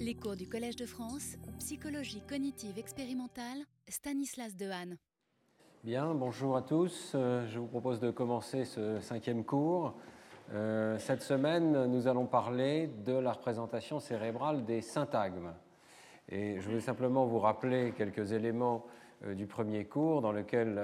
Les cours du Collège de France, psychologie cognitive expérimentale, Stanislas Dehaene. Bien, bonjour à tous. Euh, je vous propose de commencer ce cinquième cours. Euh, cette semaine, nous allons parler de la représentation cérébrale des syntagmes. Et je voulais simplement vous rappeler quelques éléments euh, du premier cours dans lequel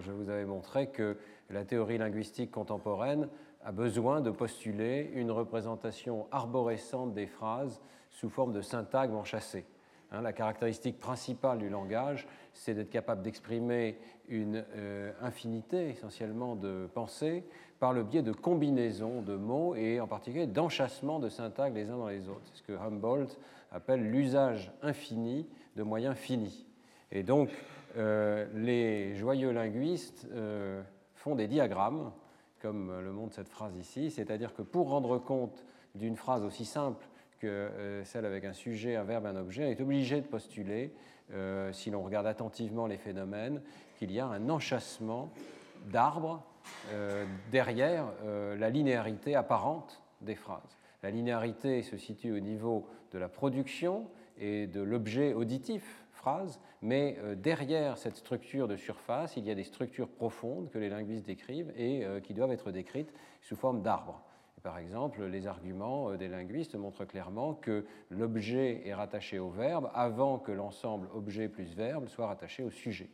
je vous avais montré que la théorie linguistique contemporaine a besoin de postuler une représentation arborescente des phrases sous forme de syntagmes enchâssés. Hein, la caractéristique principale du langage, c'est d'être capable d'exprimer une euh, infinité essentiellement de pensées par le biais de combinaisons de mots et en particulier d'enchâssements de syntagmes les uns dans les autres. C'est ce que Humboldt appelle l'usage infini de moyens finis. Et donc, euh, les joyeux linguistes euh, font des diagrammes comme le montre cette phrase ici, c'est-à-dire que pour rendre compte d'une phrase aussi simple euh, celle avec un sujet, un verbe, un objet, est obligé de postuler, euh, si l'on regarde attentivement les phénomènes, qu'il y a un enchâssement d'arbres euh, derrière la linéarité apparente des phrases. La linéarité se situe au niveau de la production et de l'objet auditif phrase, mais derrière cette structure de surface, il y a des structures profondes que les linguistes décrivent et qui doivent être décrites sous forme d'arbres. Par exemple, les arguments euh, des linguistes montrent clairement que l'objet est rattaché au verbe avant que l'ensemble objet plus verbe soit rattaché au sujet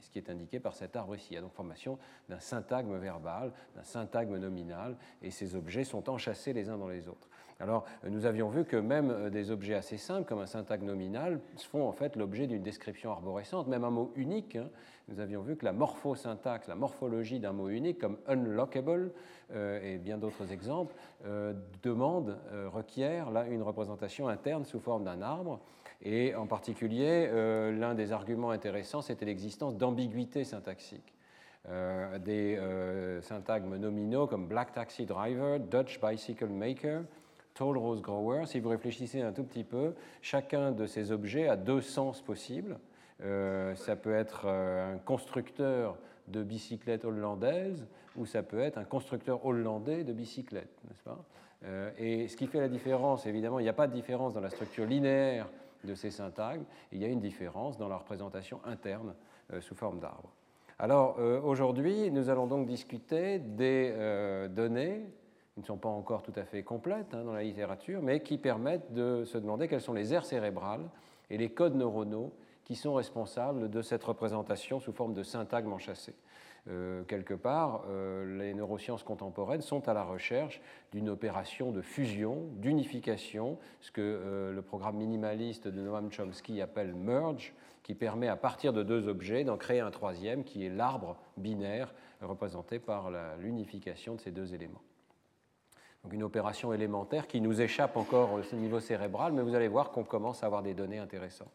ce qui est indiqué par cet arbre ici. Il y a donc formation d'un syntagme verbal, d'un syntagme nominal, et ces objets sont enchâssés les uns dans les autres. Alors, nous avions vu que même euh, des objets assez simples, comme un syntagme nominal, font en fait l'objet d'une description arborescente, même un mot unique. Hein. Nous avions vu que la morphosyntaxe, la morphologie d'un mot unique, comme unlockable, euh, et bien d'autres exemples, euh, demande, requiert là une représentation interne sous forme d'un arbre. Et en particulier, l'un des arguments intéressants, c'était l'existence d'ambiguïté syntaxique. Euh, des euh, syntagmes nominaux comme Black Taxi Driver, Dutch Bicycle Maker, Tall Rose Grower. Si vous réfléchissez un tout petit peu, chacun de ces objets a deux sens possibles. Euh, ça peut être un constructeur de bicyclette hollandaise ou ça peut être un constructeur hollandais de bicyclette, n'est-ce pas? Et ce qui fait la différence, évidemment, il n'y a pas de différence dans la structure linéaire de ces syntagmes, il y a une différence dans la représentation interne euh, sous forme d'arbre. Alors euh, aujourd'hui, nous allons donc discuter des euh, données qui ne sont pas encore tout à fait complètes hein, dans la littérature, mais qui permettent de se demander quelles sont les aires cérébrales et les codes neuronaux qui sont responsables de cette représentation sous forme de syntagme enchâssé. Euh, quelque part, euh, les neurosciences contemporaines sont à la recherche d'une opération de fusion, d'unification, ce que euh, le programme minimaliste de Noam Chomsky appelle merge, qui permet à partir de deux objets d'en créer un troisième qui est l'arbre binaire représenté par l'unification de ces deux éléments. Donc une opération élémentaire qui nous échappe encore au niveau cérébral, mais vous allez voir qu'on commence à avoir des données intéressantes.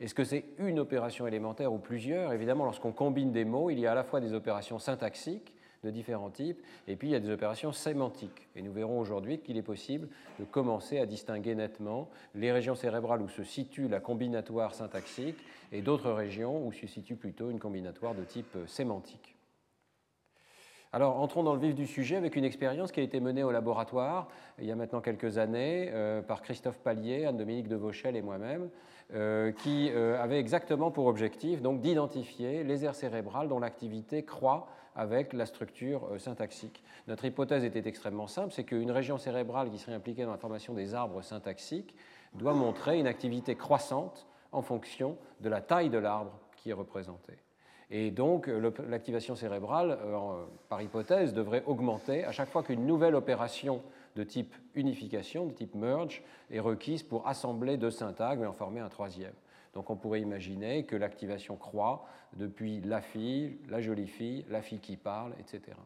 Est-ce que c'est une opération élémentaire ou plusieurs? Évidemment, lorsqu'on combine des mots, il y a à la fois des opérations syntaxiques de différents types, et puis il y a des opérations sémantiques. Et nous verrons aujourd'hui qu'il est possible de commencer à distinguer nettement les régions cérébrales où se situe la combinatoire syntaxique et d'autres régions où se situe plutôt une combinatoire de type sémantique. Alors, entrons dans le vif du sujet avec une expérience qui a été menée au laboratoire il y a maintenant quelques années euh, par Christophe Pallier, Anne-Dominique de Vauchel et moi-même, euh, qui euh, avait exactement pour objectif donc d'identifier les aires cérébrales dont l'activité croît avec la structure syntaxique. Notre hypothèse était extrêmement simple, c'est qu'une région cérébrale qui serait impliquée dans la formation des arbres syntaxiques doit montrer une activité croissante en fonction de la taille de l'arbre qui est représenté. Et donc, l'activation cérébrale, euh, par hypothèse, devrait augmenter à chaque fois qu'une nouvelle opération de type unification, de type merge, est requise pour assembler deux syntagmes et en former un troisième. Donc on pourrait imaginer que l'activation croît depuis la fille, la jolie fille, la fille qui parle, etc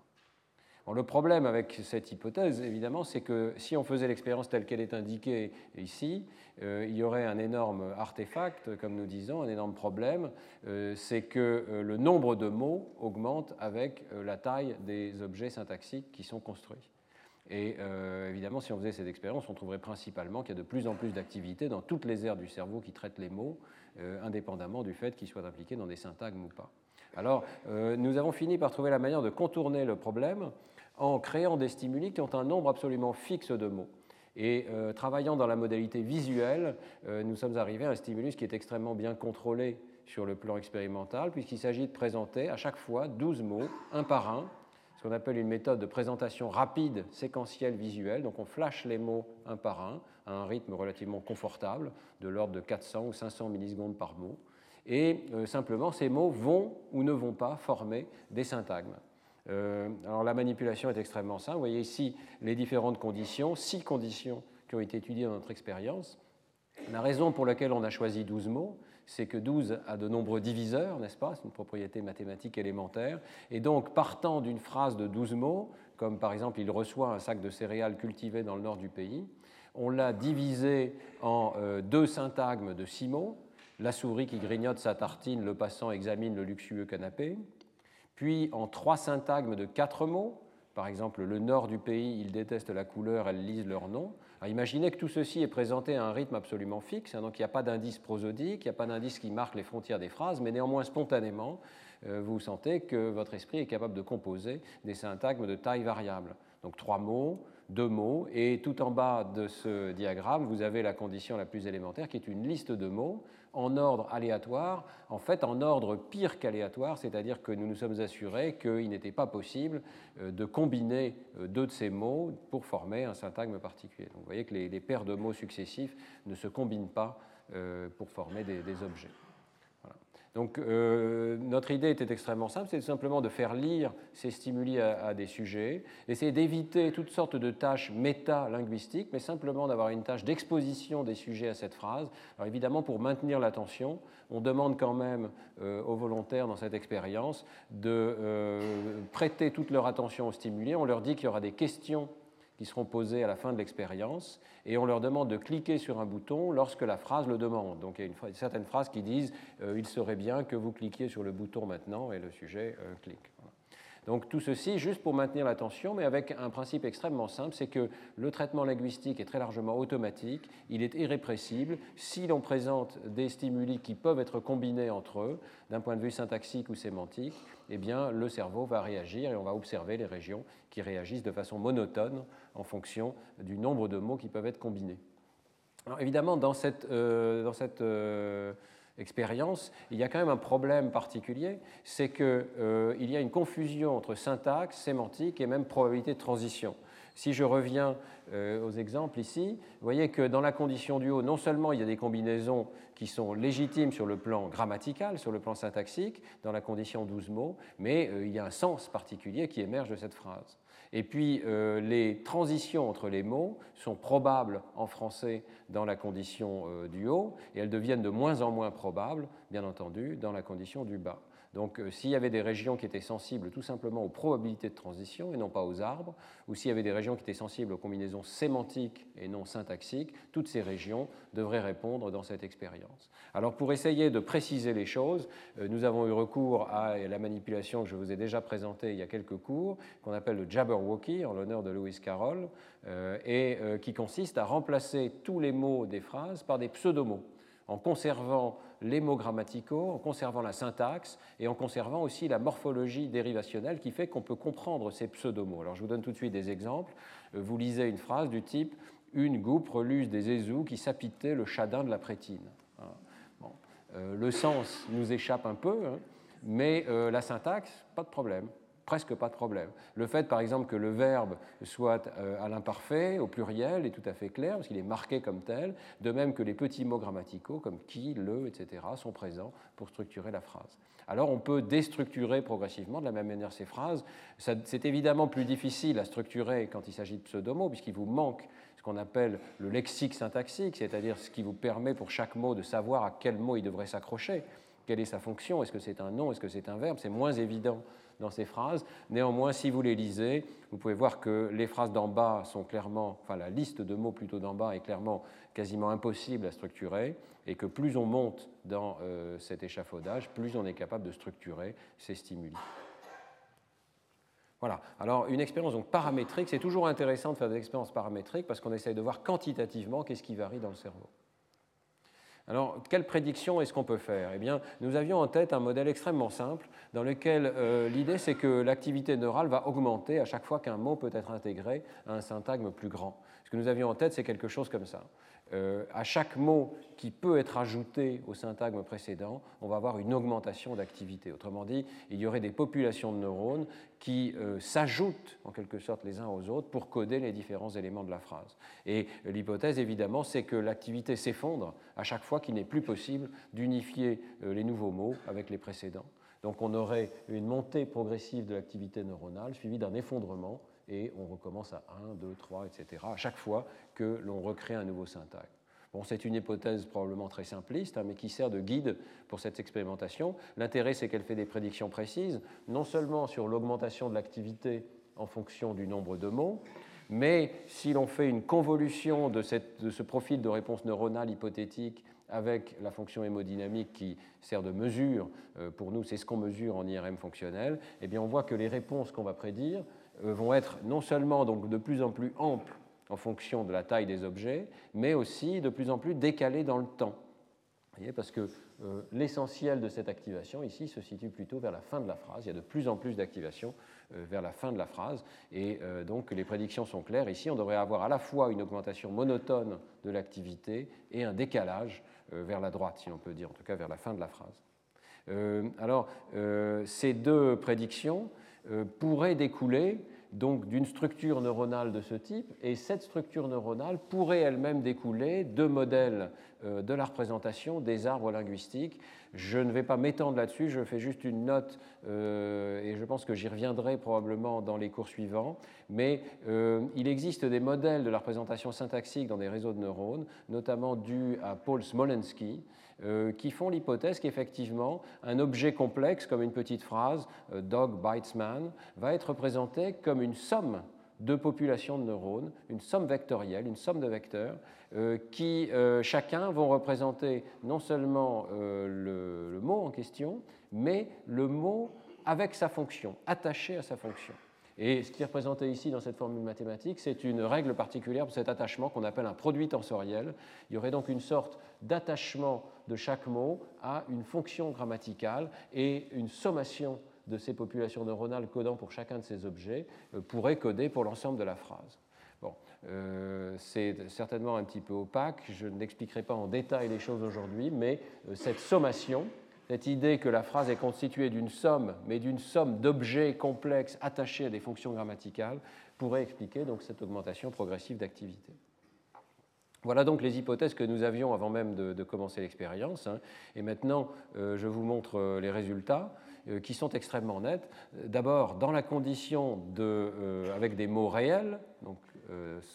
le problème avec cette hypothèse, évidemment, c'est que si on faisait l'expérience telle qu'elle est indiquée ici, euh, il y aurait un énorme artefact, comme nous disons, un énorme problème, euh, c'est que euh, le nombre de mots augmente avec la taille des objets syntaxiques qui sont construits. Et évidemment, si on faisait cette expérience, on trouverait principalement qu'il y a de plus en plus d'activités dans toutes les aires du cerveau qui traitent les mots, indépendamment du fait qu'ils soient impliqués dans des syntagmes ou pas. Alors, nous avons fini par trouver la manière de contourner le problème en créant des stimuli qui ont un nombre absolument fixe de mots. Et euh, travaillant dans la modalité visuelle, euh, nous sommes arrivés à un stimulus qui est extrêmement bien contrôlé sur le plan expérimental, puisqu'il s'agit de présenter à chaque fois 12 mots, un par un, ce qu'on appelle une méthode de présentation rapide, séquentielle, visuelle. Donc on flash les mots un par un, à un rythme relativement confortable, de l'ordre de 400 ou 500 millisecondes par mot. Et euh, simplement, ces mots vont ou ne vont pas former des syntagmes. Euh, alors la manipulation est extrêmement simple. Vous voyez ici les différentes conditions, six conditions qui ont été étudiées dans notre expérience. La raison pour laquelle on a choisi 12 mots, c'est que 12 a de nombreux diviseurs, n'est-ce pas? C'est une propriété mathématique élémentaire. Et donc, partant d'une phrase de 12 mots, comme par exemple il reçoit un sac de céréales cultivé dans le nord du pays, on l'a divisé en euh, deux syntagmes de 6 mots. La souris qui grignote sa tartine, le passant examine le luxueux canapé puis en trois syntagmes de quatre mots. Par exemple, le nord du pays, ils détestent la couleur, elles lisent leur nom. imaginez que tout ceci est présenté à un rythme absolument fixe, hein, donc il n'y a pas d'indice prosodique, il n'y a pas d'indice qui marque les frontières des phrases, mais néanmoins spontanément, euh, vous sentez que votre esprit est capable de composer des syntagmes de taille variable. Donc trois mots, deux mots, et tout en bas de ce diagramme, vous avez la condition la plus élémentaire qui est une liste de mots en ordre aléatoire, en fait en ordre pire qu'aléatoire, c'est-à-dire que nous nous sommes assurés qu'il n'était pas possible euh, de combiner euh, deux de ces mots pour former un syntagme particulier. Donc vous voyez que les, paires de mots successifs ne se combinent pas euh, pour former des objets. Donc euh, notre idée était extrêmement simple, c'est simplement de faire lire ces stimuli à, des sujets, d'essayer d'éviter toutes sortes de tâches méta-linguistiques, mais simplement d'avoir une tâche d'exposition des sujets à cette phrase. Alors évidemment, pour maintenir l'attention, on demande quand même euh, aux volontaires dans cette expérience de euh, prêter toute leur attention aux stimuli. On leur dit qu'il y aura des questions qui seront posées à la fin de l'expérience, et on leur demande de cliquer sur un bouton lorsque la phrase le demande. Donc il y a certaines phrases qui disent euh, il serait bien que vous cliquiez sur le bouton maintenant, et le sujet euh, clique. Donc tout ceci juste pour maintenir l'attention, mais avec un principe extrêmement simple, c'est que le traitement linguistique est très largement automatique, il est irrépressible. Si l'on présente des stimuli qui peuvent être combinés entre eux, d'un point de vue syntaxique ou sémantique, eh bien le cerveau va réagir et on va observer les régions qui réagissent de façon monotone en fonction du nombre de mots qui peuvent être combinés. Alors évidemment, dans cette, euh, euh, expérience, il y a quand même un problème particulier, c'est qu'il euh, y a une confusion entre syntaxe, sémantique et même probabilité de transition. Si je reviens euh, aux exemples ici, vous voyez que dans la condition du haut, non seulement il y a des combinaisons qui sont légitimes sur le plan grammatical, sur le plan syntaxique, dans la condition 12 mots, mais euh, il y a un sens particulier qui émerge de cette phrase. Et puis, euh, les transitions entre les mots sont probables en français dans la condition du haut, et elles deviennent de moins en moins probables, bien entendu, dans la condition du bas. Donc euh, s'il y avait des régions qui étaient sensibles tout simplement aux probabilités de transition et non pas aux arbres, ou s'il y avait des régions qui étaient sensibles aux combinaisons sémantiques et non syntaxiques, toutes ces régions devraient répondre dans cette expérience. Alors pour essayer de préciser les choses, euh, nous avons eu recours à la manipulation que je vous ai déjà présentée il y a quelques cours, qu'on appelle le Jabberwocky en l'honneur de Lewis Carroll, euh, et qui consiste à remplacer tous les mots des phrases par des pseudomots en conservant les mots grammaticaux, en conservant la syntaxe et en conservant aussi la morphologie dérivationnelle qui fait qu'on peut comprendre ces pseudomots. Alors je vous donne tout de suite des exemples. Euh, vous lisez une phrase du type Une goupe reluse des ézous qui sapitaient le chadin de la prétine. Euh, le sens nous échappe un peu, hein, mais euh, la syntaxe, pas de problème presque pas de problème. Le fait, par exemple, que le verbe soit euh, à l'imparfait, au pluriel, est tout à fait clair, parce qu'il est marqué comme tel, de même que les petits mots grammaticaux, comme qui, le, etc., sont présents pour structurer la phrase. Alors on peut déstructurer progressivement de la même manière ces phrases. C'est évidemment plus difficile à structurer quand il s'agit de pseudomots, puisqu'il vous manque ce qu'on appelle le lexique syntaxique, c'est-à-dire ce qui vous permet pour chaque mot de savoir à quel mot il devrait s'accrocher, quelle est sa fonction, est-ce que c'est un nom, est-ce que c'est un verbe, c'est moins évident dans ces phrases. Néanmoins, si vous les lisez, vous pouvez voir que les phrases d'en bas sont clairement, enfin la liste de mots plutôt d'en bas est clairement quasiment impossible à structurer, et que plus on monte dans euh, cet échafaudage, plus on est capable de structurer ces stimuli. Voilà. Alors, une expérience donc paramétrique, c'est toujours intéressant de faire des expériences paramétriques parce qu'on essaye de voir quantitativement qu'est-ce qui varie dans le cerveau. Alors, quelle prédiction est-ce qu'on peut faire? Eh bien, nous avions en tête un modèle extrêmement simple dans lequel euh, l'idée c'est que l'activité neurale va augmenter à chaque fois qu'un mot peut être intégré à un syntagme plus grand. Ce que nous avions en tête, c'est quelque chose comme ça. Euh, à chaque mot qui peut être ajouté au syntagme précédent, on va avoir une augmentation d'activité. Autrement dit, il y aurait des populations de neurones qui euh, s'ajoutent en quelque sorte les uns aux autres pour coder les différents éléments de la phrase. Et l'hypothèse, évidemment, c'est que l'activité s'effondre à chaque fois qu'il n'est plus possible d'unifier euh, les nouveaux mots avec les précédents. Donc on aurait une montée progressive de l'activité neuronale suivie d'un effondrement et on recommence à 1, 2, 3, etc. à chaque fois que l'on recrée un nouveau syntagme. Bon, c'est une hypothèse probablement très simpliste, hein, mais qui sert de guide pour cette expérimentation. L'intérêt, c'est qu'elle fait des prédictions précises, non seulement sur l'augmentation de l'activité en fonction du nombre de mots, mais si l'on fait une convolution de, ce profil de réponse neuronale hypothétique avec la fonction hémodynamique qui sert de mesure, euh, pour nous c'est ce qu'on mesure en IRM fonctionnel, eh bien on voit que les réponses qu'on va prédire vont être non seulement donc de plus en plus amples en fonction de la taille des objets, mais aussi de plus en plus décalées dans le temps. Parce que euh, l'essentiel de cette activation ici se situe plutôt vers la fin de la phrase. Il y a de plus en plus d'activation euh, vers la fin de la phrase. Et donc les prédictions sont claires. Ici, on devrait avoir à la fois une augmentation monotone de l'activité et un décalage vers la droite, si on peut dire, en tout cas vers la fin de la phrase. alors, ces deux prédictions euh, pourrait découler donc d'une structure neuronale de ce type, et cette structure neuronale pourrait elle-même découler de modèles euh, de la représentation des arbres linguistiques. Je ne vais pas m'étendre là-dessus, je fais juste une note, euh, et je pense que j'y reviendrai probablement dans les cours suivants, mais il existe des modèles de la représentation syntaxique dans des réseaux de neurones, notamment dus à Paul Smolensky, euh, qui font l'hypothèse qu'effectivement, un objet complexe, comme une petite phrase, euh, dog bites man, va être représenté comme une somme de populations de neurones, une somme vectorielle, une somme de vecteurs, euh, qui chacun vont représenter non seulement le, mot en question, mais le mot avec sa fonction, attaché à sa fonction. Et ce qui est représenté ici dans cette formule mathématique, c'est une règle particulière pour cet attachement qu'on appelle un produit tensoriel. Il y aurait donc une sorte d'attachement de chaque mot à une fonction grammaticale et une sommation de ces populations neuronales codant pour chacun de ces objets euh, pourrait coder pour l'ensemble de la phrase. Bon, euh, c'est certainement un petit peu opaque, je n'expliquerai pas en détail les choses aujourd'hui, mais euh, cette sommation, cette idée que la phrase est constituée d'une somme, mais d'une somme d'objets complexes attachés à des fonctions grammaticales, pourrait expliquer donc cette augmentation progressive d'activité. Voilà donc les hypothèses que nous avions avant même de, commencer l'expérience. Hein. Et maintenant, euh, je vous montre euh, les résultats euh, qui sont extrêmement nets. D'abord, dans la condition de, avec des mots réels, donc,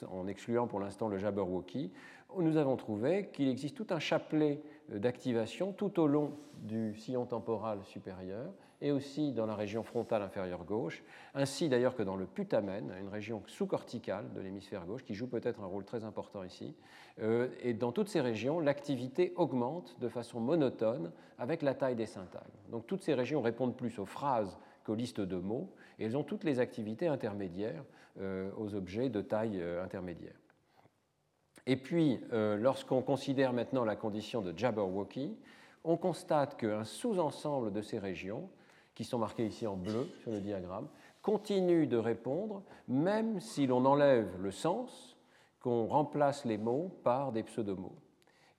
en excluant pour l'instant le Jabberwocky, nous avons trouvé qu'il existe tout un chapelet d'activation tout au long du sillon temporal supérieur et aussi dans la région frontale inférieure gauche, ainsi d'ailleurs que dans le putamen, une région sous-corticale de l'hémisphère gauche qui joue peut-être un rôle très important ici. Euh, et dans toutes ces régions, l'activité augmente de façon monotone avec la taille des syntagmes. Donc toutes ces régions répondent plus aux phrases qu'aux listes de mots, et elles ont toutes les activités intermédiaires euh, aux objets de taille euh, intermédiaire. Et puis, lorsqu'on considère maintenant la condition de Jabberwocky, on constate qu'un sous-ensemble de ces régions, qui sont marquées ici en bleu sur le diagramme, continue de répondre même si l'on enlève le sens, qu'on remplace les mots par des pseudomots.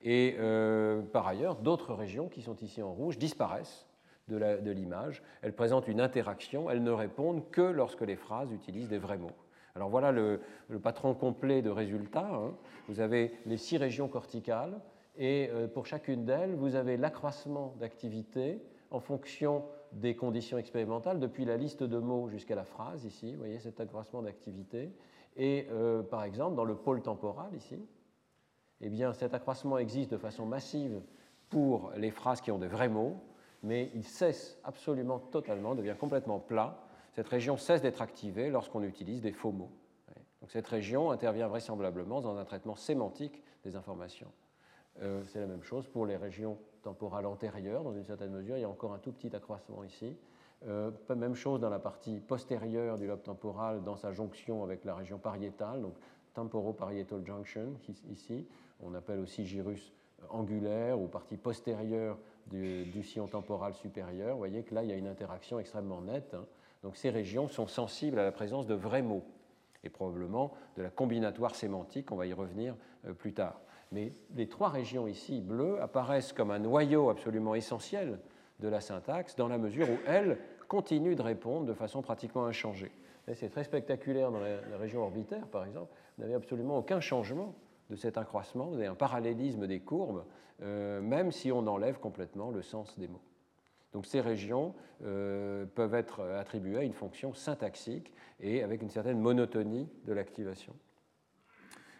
Et euh, par ailleurs, d'autres régions qui sont ici en rouge disparaissent de l'image. Elles présentent une interaction, elles ne répondent que lorsque les phrases utilisent des vrais mots. Alors voilà le, patron complet de résultats. Hein. Vous avez les six régions corticales et euh, pour chacune d'elles, vous avez l'accroissement d'activité en fonction des conditions expérimentales, depuis la liste de mots jusqu'à la phrase ici, vous voyez cet accroissement d'activité. Et euh, par exemple, dans le pôle temporal ici, eh bien, cet accroissement existe de façon massive pour les phrases qui ont de vrais mots, mais il cesse absolument totalement, devient complètement plat. Cette région cesse d'être activée lorsqu'on utilise des faux mots. Donc cette région intervient vraisemblablement dans un traitement sémantique des informations. Euh, c'est la même chose pour les régions temporales antérieures, dans une certaine mesure. Il y a encore un tout petit accroissement ici. Euh, même chose dans la partie postérieure du lobe temporal, dans sa jonction avec la région pariétale, donc temporo-parietal junction, ici. On appelle aussi gyrus angulaire ou partie postérieure du, sillon temporal supérieur. Vous voyez que là, il y a une interaction extrêmement nette. Hein. Donc ces régions sont sensibles à la présence de vrais mots. et probablement de la combinatoire sémantique, on va y revenir plus tard. Mais les trois régions ici bleues apparaissent comme un noyau absolument essentiel de la syntaxe dans la mesure où elles continuent de répondre de façon pratiquement inchangée. C'est très spectaculaire dans la, région orbitaire, par exemple. Vous n'avez absolument aucun changement de cet accroissement. Vous avez un parallélisme des courbes, euh, même si on enlève complètement le sens des mots. Donc ces régions euh, peuvent être attribuées à une fonction syntaxique et avec une certaine monotonie de l'activation.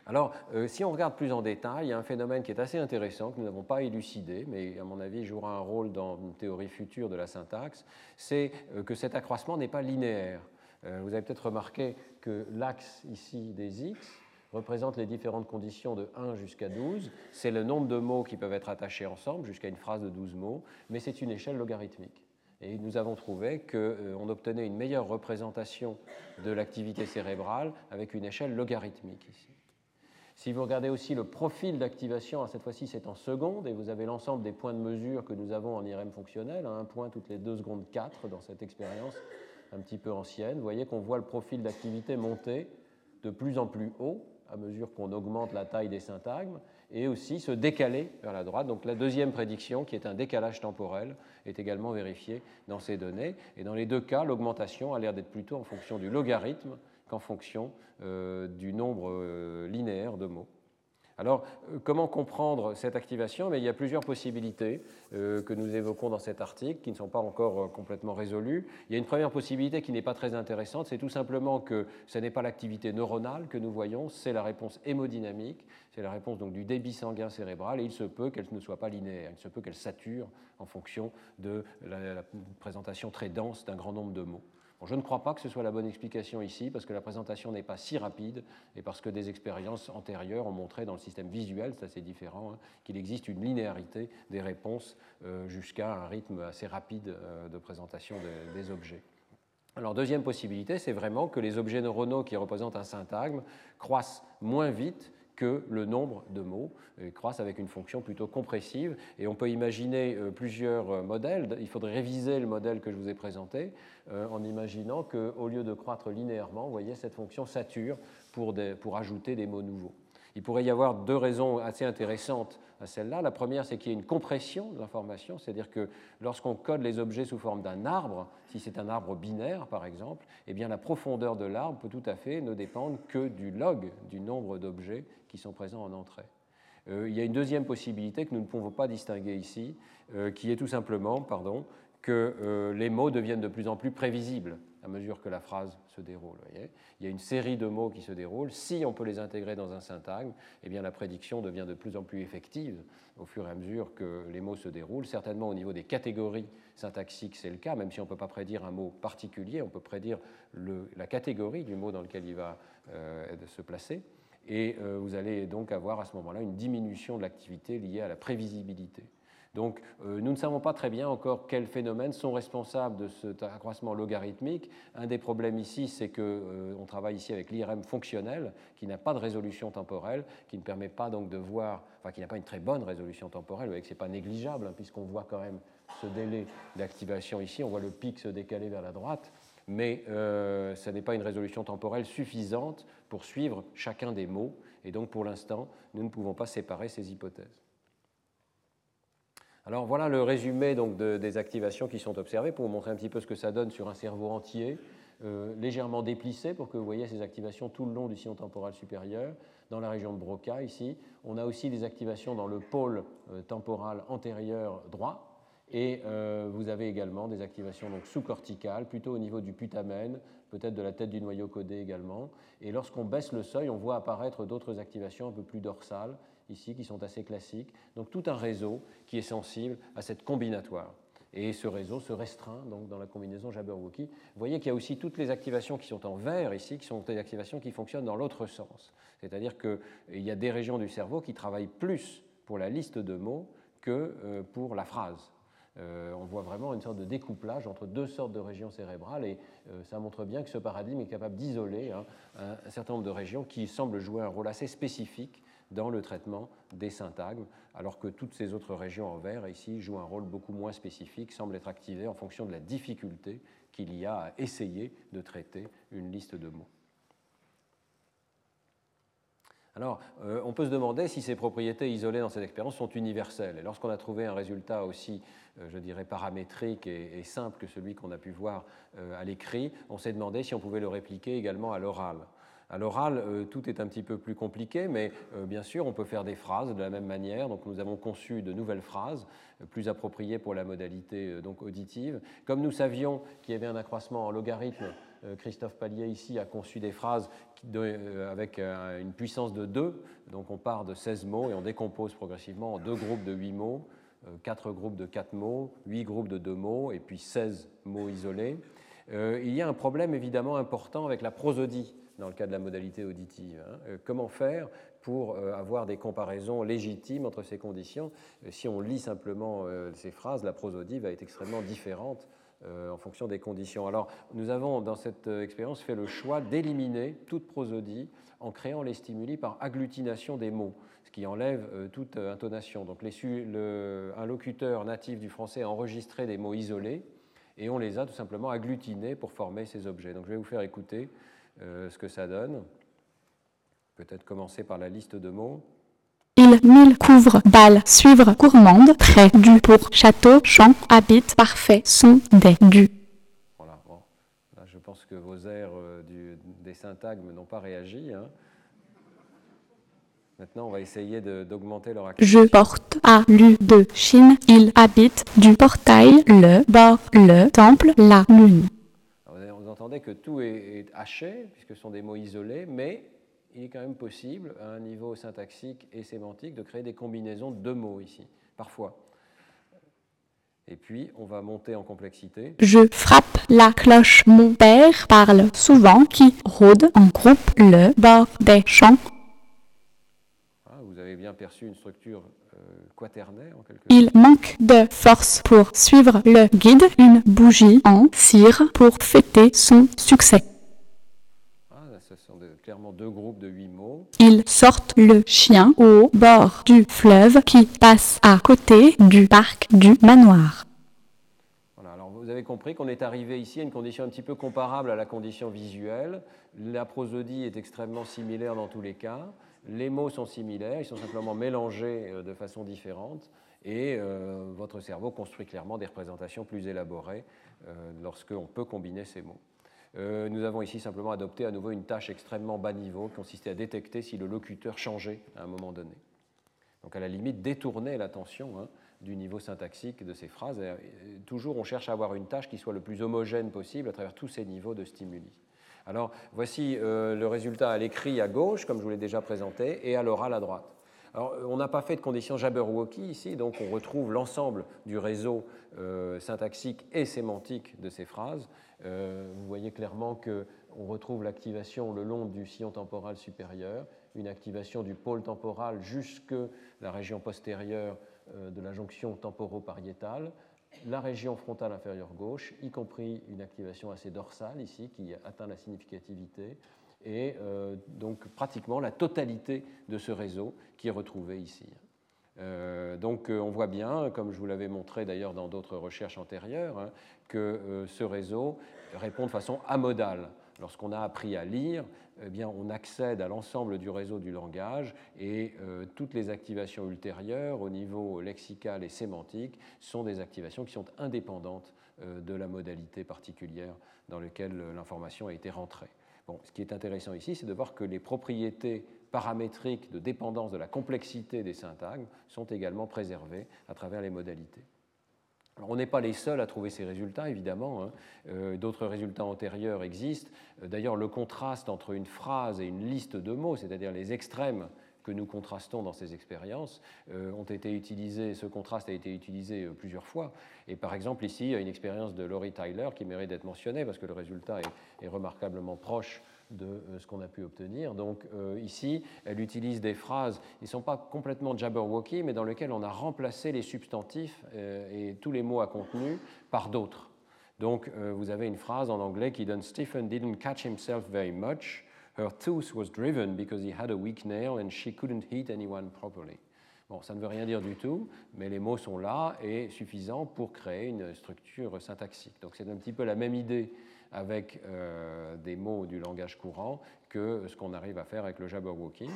Alors, euh, si on regarde plus en détail, il y a un phénomène qui est assez intéressant, que nous n'avons pas élucidé, mais à mon avis jouera un rôle dans une théorie future de la syntaxe, c'est que cet accroissement n'est pas linéaire. Euh, vous avez peut-être remarqué que l'axe ici des x représente les différentes conditions de 1 jusqu'à 12. C'est le nombre de mots qui peuvent être attachés ensemble jusqu'à une phrase de 12 mots, mais c'est une échelle logarithmique. Et nous avons trouvé qu'on euh, obtenait une meilleure représentation de l'activité cérébrale avec une échelle logarithmique ici. Si vous regardez aussi le profil d'activation, cette fois-ci c'est en secondes, et vous avez l'ensemble des points de mesure que nous avons en IRM fonctionnel, un point toutes les 2 secondes 4 dans cette expérience un petit peu ancienne. Vous voyez qu'on voit le profil d'activité monter de plus en plus haut à mesure qu'on augmente la taille des syntagmes et aussi se décaler vers la droite. Donc la deuxième prédiction, qui est un décalage temporel, est également vérifiée dans ces données. Et dans les deux cas, l'augmentation a l'air d'être plutôt en fonction du logarithme qu'en fonction euh, du nombre euh, linéaire de mots. Alors, euh, comment comprendre cette activation? Mais Il y a plusieurs possibilités que nous évoquons dans cet article qui ne sont pas encore complètement résolues. Il y a une première possibilité qui n'est pas très intéressante, c'est tout simplement que ce n'est pas l'activité neuronale que nous voyons, c'est la réponse hémodynamique, c'est la réponse donc du débit sanguin cérébral, et il se peut qu'elle ne soit pas linéaire, il se peut qu'elle sature en fonction de la présentation très dense d'un grand nombre de mots je ne crois pas que ce soit la bonne explication ici, parce que la présentation n'est pas si rapide et parce que des expériences antérieures ont montré dans le système visuel, c'est assez différent, hein, qu'il existe une linéarité des réponses euh, jusqu'à un rythme assez rapide euh, de présentation des objets. Alors, deuxième possibilité, c'est vraiment que les objets neuronaux qui représentent un syntagme croissent moins vite que le nombre de mots croissent avec une fonction plutôt compressive. Et on peut imaginer euh, plusieurs euh, modèles. Il faudrait réviser le modèle que je vous ai présenté euh, en imaginant qu'au lieu de croître linéairement, vous voyez, cette fonction sature pour, pour ajouter des mots nouveaux. Il pourrait y avoir deux raisons assez intéressantes à celle-là. La première, c'est qu'il y a une compression de l'information, c'est-à-dire que lorsqu'on code les objets sous forme d'un arbre, si c'est un arbre binaire par exemple, eh bien la profondeur de l'arbre peut tout à fait ne dépendre que du log du nombre d'objets qui sont présents en entrée. Euh, il y a une deuxième possibilité que nous ne pouvons pas distinguer ici, euh, qui est tout simplement pardon, que euh, les mots deviennent de plus en plus prévisibles à mesure que la phrase se déroule. Il y a une série de mots qui se déroulent. Si on peut les intégrer dans un syntagme, eh bien la prédiction devient de plus en plus effective au fur et à mesure que les mots se déroulent. Certainement au niveau des catégories syntaxiques, c'est le cas, même si on ne peut pas prédire un mot particulier, on peut prédire la catégorie du mot dans lequel il va euh, se placer. Et euh, vous allez donc avoir à ce moment-là une diminution de l'activité liée à la prévisibilité. Donc euh, nous ne savons pas très bien encore quels phénomènes sont responsables de cet accroissement logarithmique. Un des problèmes ici, c'est qu'on euh, travaille ici avec l'IRM fonctionnel, qui n'a pas de résolution temporelle, qui ne permet pas donc de voir, enfin qui n'a pas une très bonne résolution temporelle, vous que ce n'est pas négligeable, hein, puisqu'on voit quand même ce délai d'activation ici, on voit le pic se décaler vers la droite, mais euh, ce n'est pas une résolution temporelle suffisante pour suivre chacun des mots, et donc pour l'instant, nous ne pouvons pas séparer ces hypothèses. Alors voilà le résumé donc, des activations qui sont observées pour vous montrer un petit peu ce que ça donne sur un cerveau entier, euh, légèrement déplissé pour que vous voyez ces activations tout le long du sillon temporal supérieur, dans la région de Broca ici. On a aussi des activations dans le pôle euh, temporal antérieur droit. Et euh, vous avez également des activations sous-corticales, plutôt au niveau du putamen, peut-être de la tête du noyau codé également. Et lorsqu'on baisse le seuil, on voit apparaître d'autres activations un peu plus dorsales ici, qui sont assez classiques. Donc tout un réseau qui est sensible à cette combinatoire. Et ce réseau se restreint donc, dans la combinaison Jabberwocky. Vous voyez qu'il y a aussi toutes les activations qui sont en vert ici, qui sont des activations qui fonctionnent dans l'autre sens. C'est-à-dire qu'il y a des régions du cerveau qui travaillent plus pour la liste de mots que euh, pour la phrase. Euh, on voit vraiment une sorte de découplage entre deux sortes de régions cérébrales et euh, ça montre bien que ce paradigme est capable d'isoler hein, un, certain nombre de régions qui semblent jouer un rôle assez spécifique dans le traitement des syntagmes, alors que toutes ces autres régions en vert ici jouent un rôle beaucoup moins spécifique, semblent être activées en fonction de la difficulté qu'il y a à essayer de traiter une liste de mots. Alors, euh, on peut se demander si ces propriétés isolées dans cette expérience sont universelles. Et lorsqu'on a trouvé un résultat aussi, euh, je dirais, paramétrique et, simple que celui qu'on a pu voir euh, à l'écrit, on s'est demandé si on pouvait le répliquer également à l'oral. À l'oral, tout est un petit peu plus compliqué, mais bien sûr, on peut faire des phrases de la même manière. Donc, nous avons conçu de nouvelles phrases plus appropriées pour la modalité donc auditive. Comme nous savions qu'il y avait un accroissement en logarithme euh, Christophe Pallier ici a conçu des phrases euh, avec euh, une puissance de 2, donc on part de 16 mots et on décompose progressivement en deux groupes de 8 mots, 4 groupes de 4 mots, 8 groupes de 2 mots et puis 16 mots isolés. il y a un problème évidemment important avec la prosodie dans le cas de la modalité auditive. Hein. comment faire pour avoir des comparaisons légitimes entre ces conditions? Si on lit simplement ces phrases, la prosodie va être extrêmement différente euh, en fonction des conditions. Alors, nous avons dans cette euh, expérience fait le choix d'éliminer toute prosodie en créant les stimuli par agglutination des mots, ce qui enlève euh, toute intonation. Donc, un locuteur natif du français a enregistré des mots isolés et on les a tout simplement agglutinés pour former ces objets. Donc, je vais vous faire écouter ce que ça donne. Peut-être commencer par la liste de mots. Il mille couvre, balle, suivre, gourmande, près, du, pour, château, champ, habite, parfait, sont, des, du. Voilà, bon. Là, je pense que vos airs euh, du, des syntagmes n'ont pas réagi. Hein. Maintenant, on va essayer d'augmenter leur activité. Je porte à lu de Chine, il habite du portail, le bord, le temple, la lune. Entendez que tout est, haché, puisque ce sont des mots isolés, mais il est quand même possible, à un niveau syntaxique et sémantique, de créer des combinaisons de mots ici, parfois. Et puis, on va monter en complexité. Je frappe la cloche. Mon père parle souvent qui rôde en groupe le bord des champs. Ah, vous avez bien perçu une structure quaternaire en quelque sorte. Il manque de force pour suivre le guide. Une bougie en cire pour fêter son succès clairement deux groupes de huit mots. Ils sortent le chien au bord du fleuve qui passe à côté du parc du manoir. Vous avez compris qu'on est arrivé ici à une condition un petit peu comparable à la condition visuelle. La prosodie est extrêmement similaire dans tous les cas. Les mots sont similaires, ils sont simplement mélangés euh, de façon différente et euh, votre cerveau construit clairement des représentations plus élaborées euh, lorsqu'on peut combiner ces mots. Nous avons ici simplement adopté à nouveau une tâche extrêmement bas niveau qui consistait à détecter si le locuteur changeait à un moment donné. Donc à la limite, détourner l'attention hein, du niveau syntaxique de ces phrases. Toujours, on cherche à avoir une tâche qui soit le plus homogène possible à travers tous ces niveaux de stimuli. Alors voici euh, le résultat à l'écrit à gauche, comme je vous l'ai déjà présenté, et à l'oral à droite. Alors, on n'a pas fait de conditions Jabberwocky ici, donc on retrouve l'ensemble du réseau euh, syntaxique et sémantique de ces phrases. Euh, vous voyez clairement qu'on retrouve l'activation le long du sillon temporal supérieur, une activation du pôle temporal jusque la région postérieure euh, de la jonction temporopariétale, la région frontale inférieure gauche, y compris une activation assez dorsale ici qui atteint la significativité, et euh, donc pratiquement la totalité de ce réseau qui est retrouvé ici. Euh, donc euh, on voit bien, comme je vous l'avais montré d'ailleurs dans d'autres recherches antérieures, hein, que ce réseau répond de façon amodale. Lorsqu'on a appris à lire, eh on accède à l'ensemble du réseau du langage et toutes les activations ultérieures au niveau lexical et sémantique sont des activations qui sont indépendantes de la modalité particulière dans laquelle l'information a été rentrée. Bon, ce qui est intéressant ici, c'est de voir que les propriétés paramétriques de dépendance de la complexité des syntagmes sont également préservés à travers les modalités. On n'est pas les seuls à trouver ces résultats, évidemment. Hein. Euh, d'autres résultats antérieurs existent. Euh, d'ailleurs, le contraste entre une phrase et une liste de mots, c'est-à-dire les extrêmes que nous contrastons dans ces expériences, euh, ont été utilisés, ce contraste a été utilisé plusieurs fois. Et par exemple, ici, il y a une expérience de Laurie Tyler qui mérite d'être mentionnée parce que le résultat est remarquablement proche de euh, ce qu'on a pu obtenir. Donc euh, ici, elle utilise des phrases qui ne sont pas complètement Jabberwocky, mais dans lesquelles on a remplacé les substantifs euh, et tous les mots à contenu par d'autres. Donc vous avez une phrase en anglais qui donne Stephen didn't catch himself very much. Her tooth was driven because he had a weak nail and she couldn't hit anyone properly. Bon, ça ne veut rien dire du tout, mais les mots sont là et suffisants pour créer une structure syntaxique. Donc c'est un petit peu la même idée avec euh, des mots du langage courant que ce qu'on arrive à faire avec le Jabberwocky.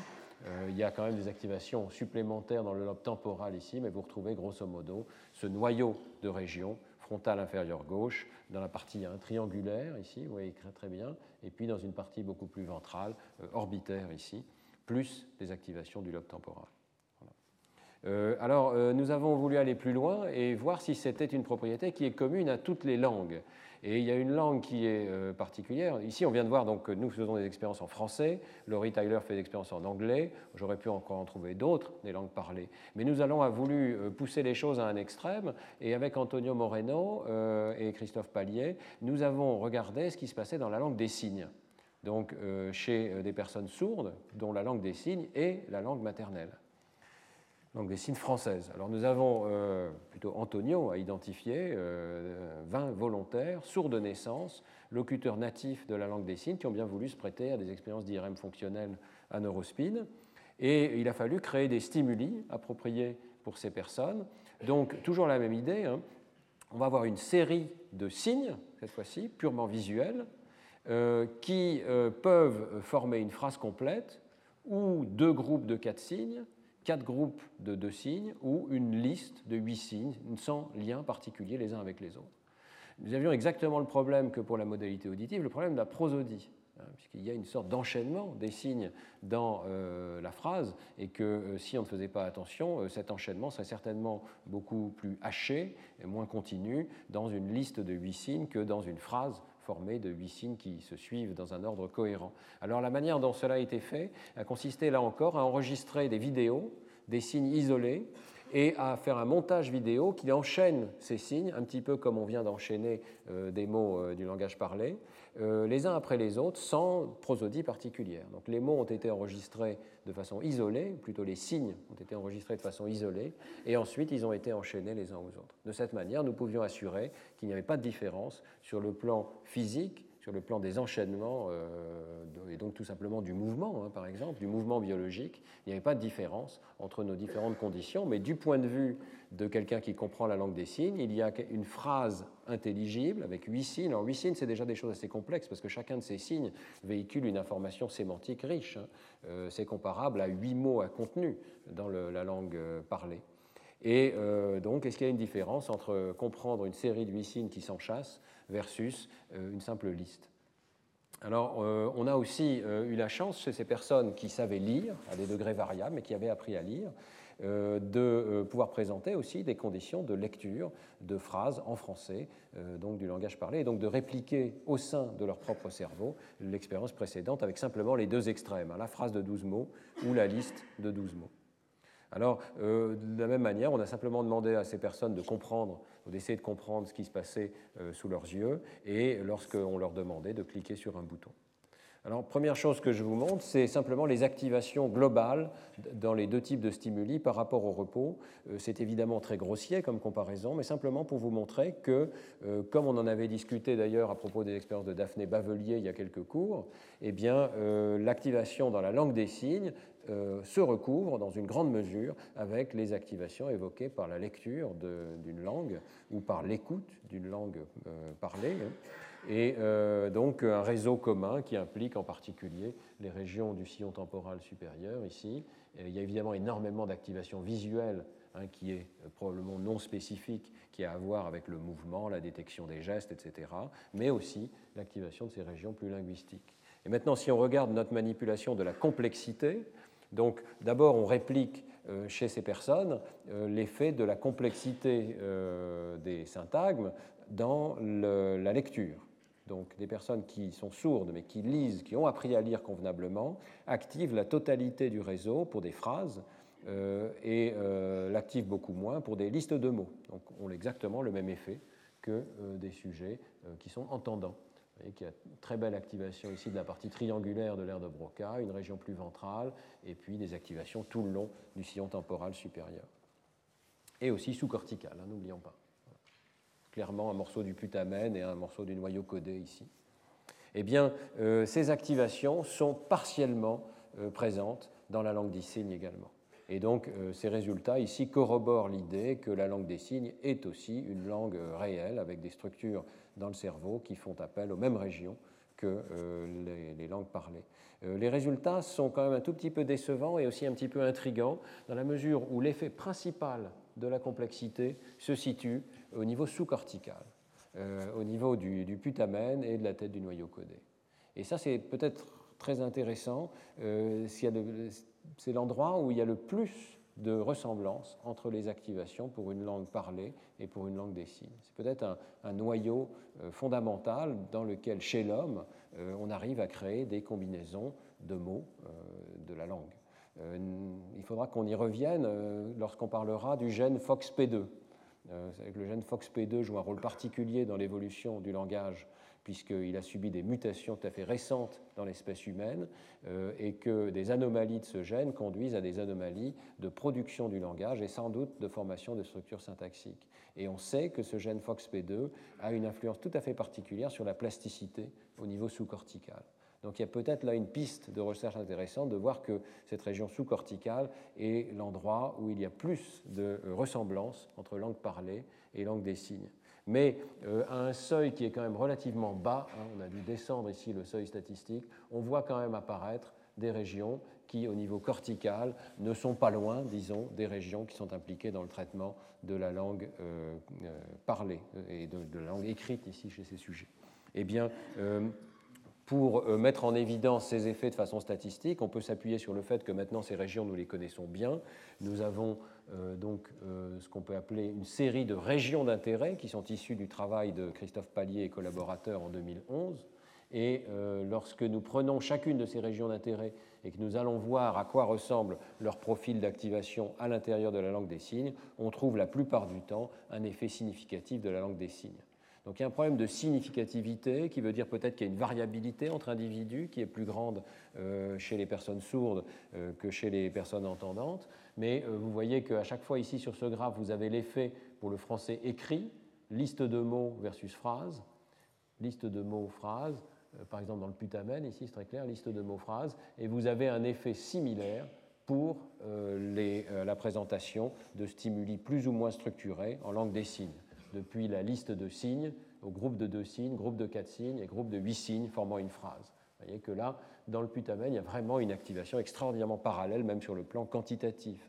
il y a quand même des activations supplémentaires dans le lobe temporal ici, mais vous retrouvez grosso modo ce noyau de région frontale inférieure gauche, dans la partie triangulaire ici, vous voyez très, très bien, et puis dans une partie beaucoup plus ventrale, orbitaire ici, plus des activations du lobe temporal. Euh, alors, euh, nous avons voulu aller plus loin et voir si c'était une propriété qui est commune à toutes les langues. Et il y a une langue qui est euh, particulière. Ici, on vient de voir donc, nous faisons des expériences en français, Laurie Tyler fait des expériences en anglais, j'aurais pu encore en trouver d'autres, des langues parlées. Mais nous allons voulu pousser les choses à un extrême, et avec Antonio Moreno et Christophe Pallier, nous avons regardé ce qui se passait dans la langue des signes. Donc, chez des personnes sourdes, dont la langue des signes est la langue maternelle donc des signes françaises. Alors nous avons euh, plutôt Antonio à identifier, 20 euh, volontaires, sourds de naissance, locuteurs natifs de la langue des signes, qui ont bien voulu se prêter à des expériences d'IRM fonctionnel à neurospin. Et il a fallu créer des stimuli appropriés pour ces personnes. Donc toujours la même idée, hein. on va avoir une série de signes, cette fois-ci, purement visuels, euh, qui peuvent former une phrase complète ou deux groupes de quatre signes quatre groupes de deux signes ou une liste de huit signes sans lien particulier les uns avec les autres. Nous avions exactement le problème que pour la modalité auditive, le problème de la prosodie, hein, puisqu'il y a une sorte d'enchaînement des signes dans euh, la phrase, et que euh, si on ne faisait pas attention, euh, cet enchaînement serait certainement beaucoup plus haché et moins continu dans une liste de huit signes que dans une phrase formé de huit signes qui se suivent dans un ordre cohérent. Alors la manière dont cela a été fait a consisté là encore à enregistrer des vidéos, des signes isolés, et à faire un montage vidéo qui enchaîne ces signes, un petit peu comme on vient d'enchaîner euh, des mots euh, du langage parlé, les uns après les autres, sans prosodie particulière. Donc les mots ont été enregistrés de façon isolée, plutôt les signes ont été enregistrés de façon isolée, et ensuite ils ont été enchaînés les uns aux autres. De cette manière, nous pouvions assurer qu'il n'y avait pas de différence sur le plan physique sur le plan des enchaînements, euh, et donc tout simplement du mouvement, hein, par exemple, du mouvement biologique. Il n'y avait pas de différence entre nos différentes conditions, mais du point de vue de quelqu'un qui comprend la langue des signes, il y a une phrase intelligible avec huit signes. Alors huit signes, c'est déjà des choses assez complexes parce que chacun de ces signes véhicule une information sémantique riche. Hein. Euh, c'est comparable à huit mots à contenu dans la langue euh, parlée. Et donc, est-ce qu'il y a une différence entre comprendre une série de huit signes qui s'enchassent versus euh, une simple liste? Alors, euh, on a aussi euh, eu la chance chez ces personnes qui savaient lire à des degrés variables, mais qui avaient appris à lire, de pouvoir présenter aussi des conditions de lecture de phrases en français, donc du langage parlé, et donc de répliquer au sein de leur propre cerveau l'expérience précédente avec simplement les deux extrêmes, hein, la phrase de 12 mots ou la liste de 12 mots. Alors, euh, de la même manière, on a simplement demandé à ces personnes de comprendre, d'essayer de comprendre ce qui se passait euh, sous leurs yeux, et lorsqu'on leur demandait de cliquer sur un bouton. Alors, première chose que je vous montre, c'est simplement les activations globales dans les deux types de stimuli par rapport au repos. Euh, c'est évidemment très grossier comme comparaison, mais simplement pour vous montrer que, comme on en avait discuté d'ailleurs à propos des expériences de Daphné Bavelier il y a quelques cours, eh bien, l'activation dans la langue des signes euh, se recouvre dans une grande mesure avec les activations évoquées par la lecture d'une langue ou par l'écoute d'une langue euh, parlée. Et euh, donc un réseau commun qui implique en particulier les régions du sillon temporal supérieur ici. il y a évidemment énormément d'activations visuelles hein, qui est probablement non spécifique, qui a à voir avec le mouvement, la détection des gestes, etc., mais aussi l'activation de ces régions plus linguistiques. Et maintenant, si on regarde notre manipulation de la complexité, donc d'abord, on réplique euh, chez ces personnes euh, l'effet de la complexité euh, des syntagmes dans la lecture. Donc des personnes qui sont sourdes mais qui lisent, qui ont appris à lire convenablement, activent la totalité du réseau pour des phrases et l'activent beaucoup moins pour des listes de mots. Donc on a exactement le même effet que des sujets qui sont entendants voyez qu'il y a une très belle activation ici de la partie triangulaire de l'aire de Broca, une région plus ventrale, et puis des activations tout le long du sillon temporal supérieur. Et aussi sous-cortical, hein, n'oublions pas. Clairement, un morceau du putamen et un morceau du noyau codé ici. Eh bien, euh, ces activations sont partiellement euh, présentes dans la langue des signes également. Et donc, euh, ces résultats ici corroborent l'idée que la langue des signes est aussi une langue réelle avec des structures dans le cerveau qui font appel aux mêmes régions que les, langues parlées. les résultats sont quand même un tout petit peu décevants et aussi un petit peu intrigants, dans la mesure où l'effet principal de la complexité se situe au niveau sous-cortical, au niveau du, putamen et de la tête du noyau codé. Et ça, c'est peut-être très intéressant. c'est l'endroit où il y a le plus de ressemblance entre les activations pour une langue parlée et pour une langue des signes. C'est peut-être un, noyau euh, fondamental dans lequel, chez l'homme, euh, on arrive à créer des combinaisons de mots euh, de la langue. il faudra qu'on y revienne lorsqu'on parlera du gène FOXP2. Le gène FOXP2 joue un rôle particulier dans l'évolution du langage puisqu'il a subi des mutations tout à fait récentes dans l'espèce humaine euh, et que des anomalies de ce gène conduisent à des anomalies de production du langage et sans doute de formation de structures syntaxiques. Et on sait que ce gène FOXP2 a une influence tout à fait particulière sur la plasticité au niveau sous-cortical. Donc il y a peut-être là une piste de recherche intéressante de voir que cette région sous-corticale est l'endroit où il y a plus de ressemblance entre langue parlée et langue des signes mais euh, à un seuil qui est quand même relativement bas, hein, on a dû descendre ici le seuil statistique, on voit quand même apparaître des régions qui, au niveau cortical, ne sont pas loin, disons, des régions qui sont impliquées dans le traitement de la langue euh, euh, parlée et de, la langue écrite ici chez ces sujets. Eh bien, pour mettre en évidence ces effets de façon statistique, on peut s'appuyer sur le fait que maintenant ces régions, nous les connaissons bien. Nous avons euh, donc euh, ce qu'on peut appeler une série de régions d'intérêt qui sont issues du travail de Christophe Pallier et collaborateurs en 2011. Et euh, lorsque nous prenons chacune de ces régions d'intérêt et que nous allons voir à quoi ressemble leur profil d'activation à l'intérieur de la langue des signes, on trouve la plupart du temps un effet significatif de la langue des signes. Donc il y a un problème de significativité qui veut dire peut-être qu'il y a une variabilité entre individus qui est plus grande chez les personnes sourdes que chez les personnes entendantes. Mais euh, vous voyez qu'à chaque fois ici sur ce graphe, vous avez l'effet pour le français écrit, liste de mots versus phrase, liste de mots, phrase, euh, par exemple dans le putamen, ici c'est très clair, liste de mots, phrase, et vous avez un effet similaire pour euh, la présentation de stimuli plus ou moins structurés en langue des signes, depuis la liste de signes au groupe de deux signes, groupe de quatre signes et groupe de huit signes formant une phrase. Vous voyez que là, dans le putamen, il y a vraiment une activation extraordinairement parallèle, même sur le plan quantitatif.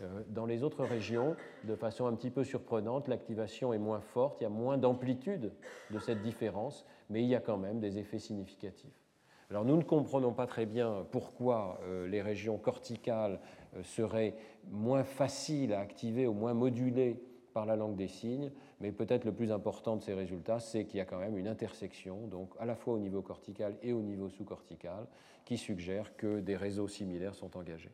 Euh, dans les autres régions, de façon un petit peu surprenante, l'activation est moins forte, il y a moins d'amplitude de cette différence, mais il y a quand même des effets significatifs. Alors nous ne comprenons pas très bien pourquoi euh, les régions corticales euh, seraient moins faciles à activer ou moins modulées par la langue des signes, mais peut-être le plus important de ces résultats, c'est qu'il y a quand même une intersection, donc à la fois au niveau cortical et au niveau sous-cortical, qui suggère que des réseaux similaires sont engagés.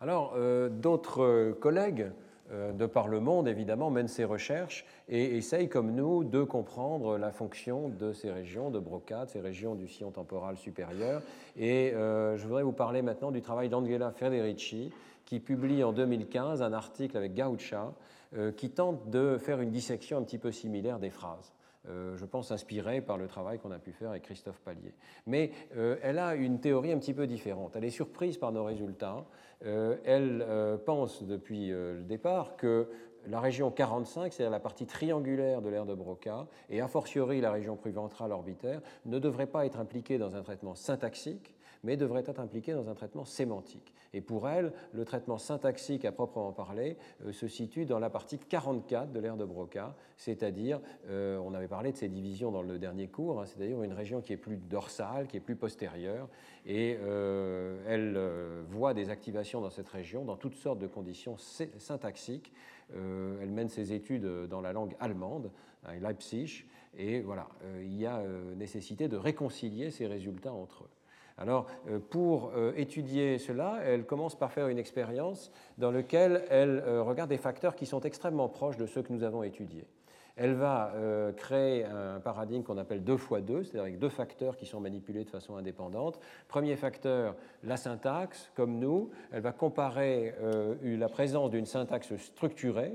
Alors, euh, d'autres collègues euh, de par le monde, évidemment, mènent ces recherches et essayent, comme nous, de comprendre la fonction de ces régions de Broca, de ces régions du sillon temporal supérieur. Et euh, je voudrais vous parler maintenant du travail d'Angela Federici, qui publie en 2015 un article avec Gaucha, euh, qui tente de faire une dissection un petit peu similaire des phrases. Euh, je pense, inspirée par le travail qu'on a pu faire avec Christophe Pallier. Mais euh, elle a une théorie un petit peu différente. Elle est surprise par nos résultats. Elle pense depuis le départ que la région 45, c'est-à-dire la partie triangulaire de l'aire de Broca, et a fortiori la région préventrale orbitaire, ne devrait pas être impliquée dans un traitement syntaxique, mais devrait être impliquée dans un traitement sémantique. Et pour elle, le traitement syntaxique à proprement parler euh, se situe dans la partie 44 de l'aire de Broca, c'est-à-dire, euh, on avait parlé de ces divisions dans le dernier cours, hein, c'est-à-dire une région qui est plus dorsale, qui est plus postérieure, et euh, elle voit des activations dans cette région dans toutes sortes de conditions syntaxiques. elle mène ses études dans la langue allemande, à Leipzig, et voilà, il y a nécessité de réconcilier ces résultats entre eux. Alors, euh, pour euh, étudier cela, elle commence par faire une expérience dans laquelle elle euh, regarde des facteurs qui sont extrêmement proches de ceux que nous avons étudiés. Elle va créer un paradigme qu'on appelle 2 fois 2, c'est-à-dire avec deux facteurs qui sont manipulés de façon indépendante. Premier facteur, la syntaxe, comme nous. Elle va comparer la présence d'une syntaxe structurée,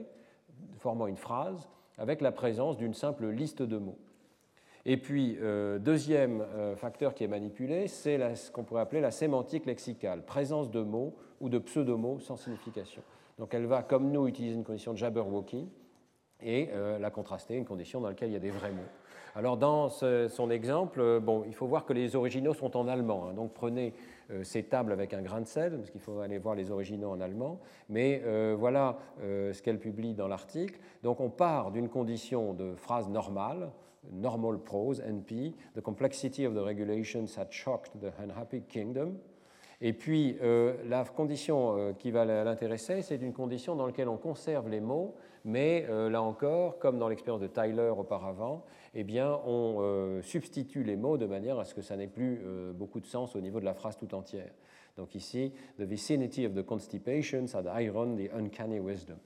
formant une phrase, avec la présence d'une simple liste de mots. Et puis, euh, deuxième euh, facteur qui est manipulé, c'est ce qu'on pourrait appeler la sémantique lexicale, présence de mots ou de pseudomots sans signification. Donc elle va, comme nous, utiliser une condition de Jabberwocky et la contraster, une condition dans laquelle il y a des vrais mots. Alors dans son exemple, bon, il faut voir que les originaux sont en allemand, hein. donc prenez ces tables avec un grain de sel, parce qu'il faut aller voir les originaux en allemand, mais voilà ce qu'elle publie dans l'article. Donc on part d'une condition de phrase normale, normal prose, NP, the complexity of the regulations had shocked the unhappy kingdom. Et puis, euh, la condition euh, qui va l'intéresser, c'est une condition dans laquelle on conserve les mots, mais euh, là encore, comme dans l'expérience de Tyler auparavant, eh bien, on substitue les mots de manière à ce que ça n'ait plus beaucoup de sens au niveau de la phrase tout entière. Donc ici, the vicinity of the constipations had iron the uncanny wisdom.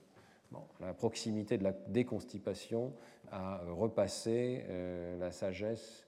La proximité de la déconstipation a repassé la sagesse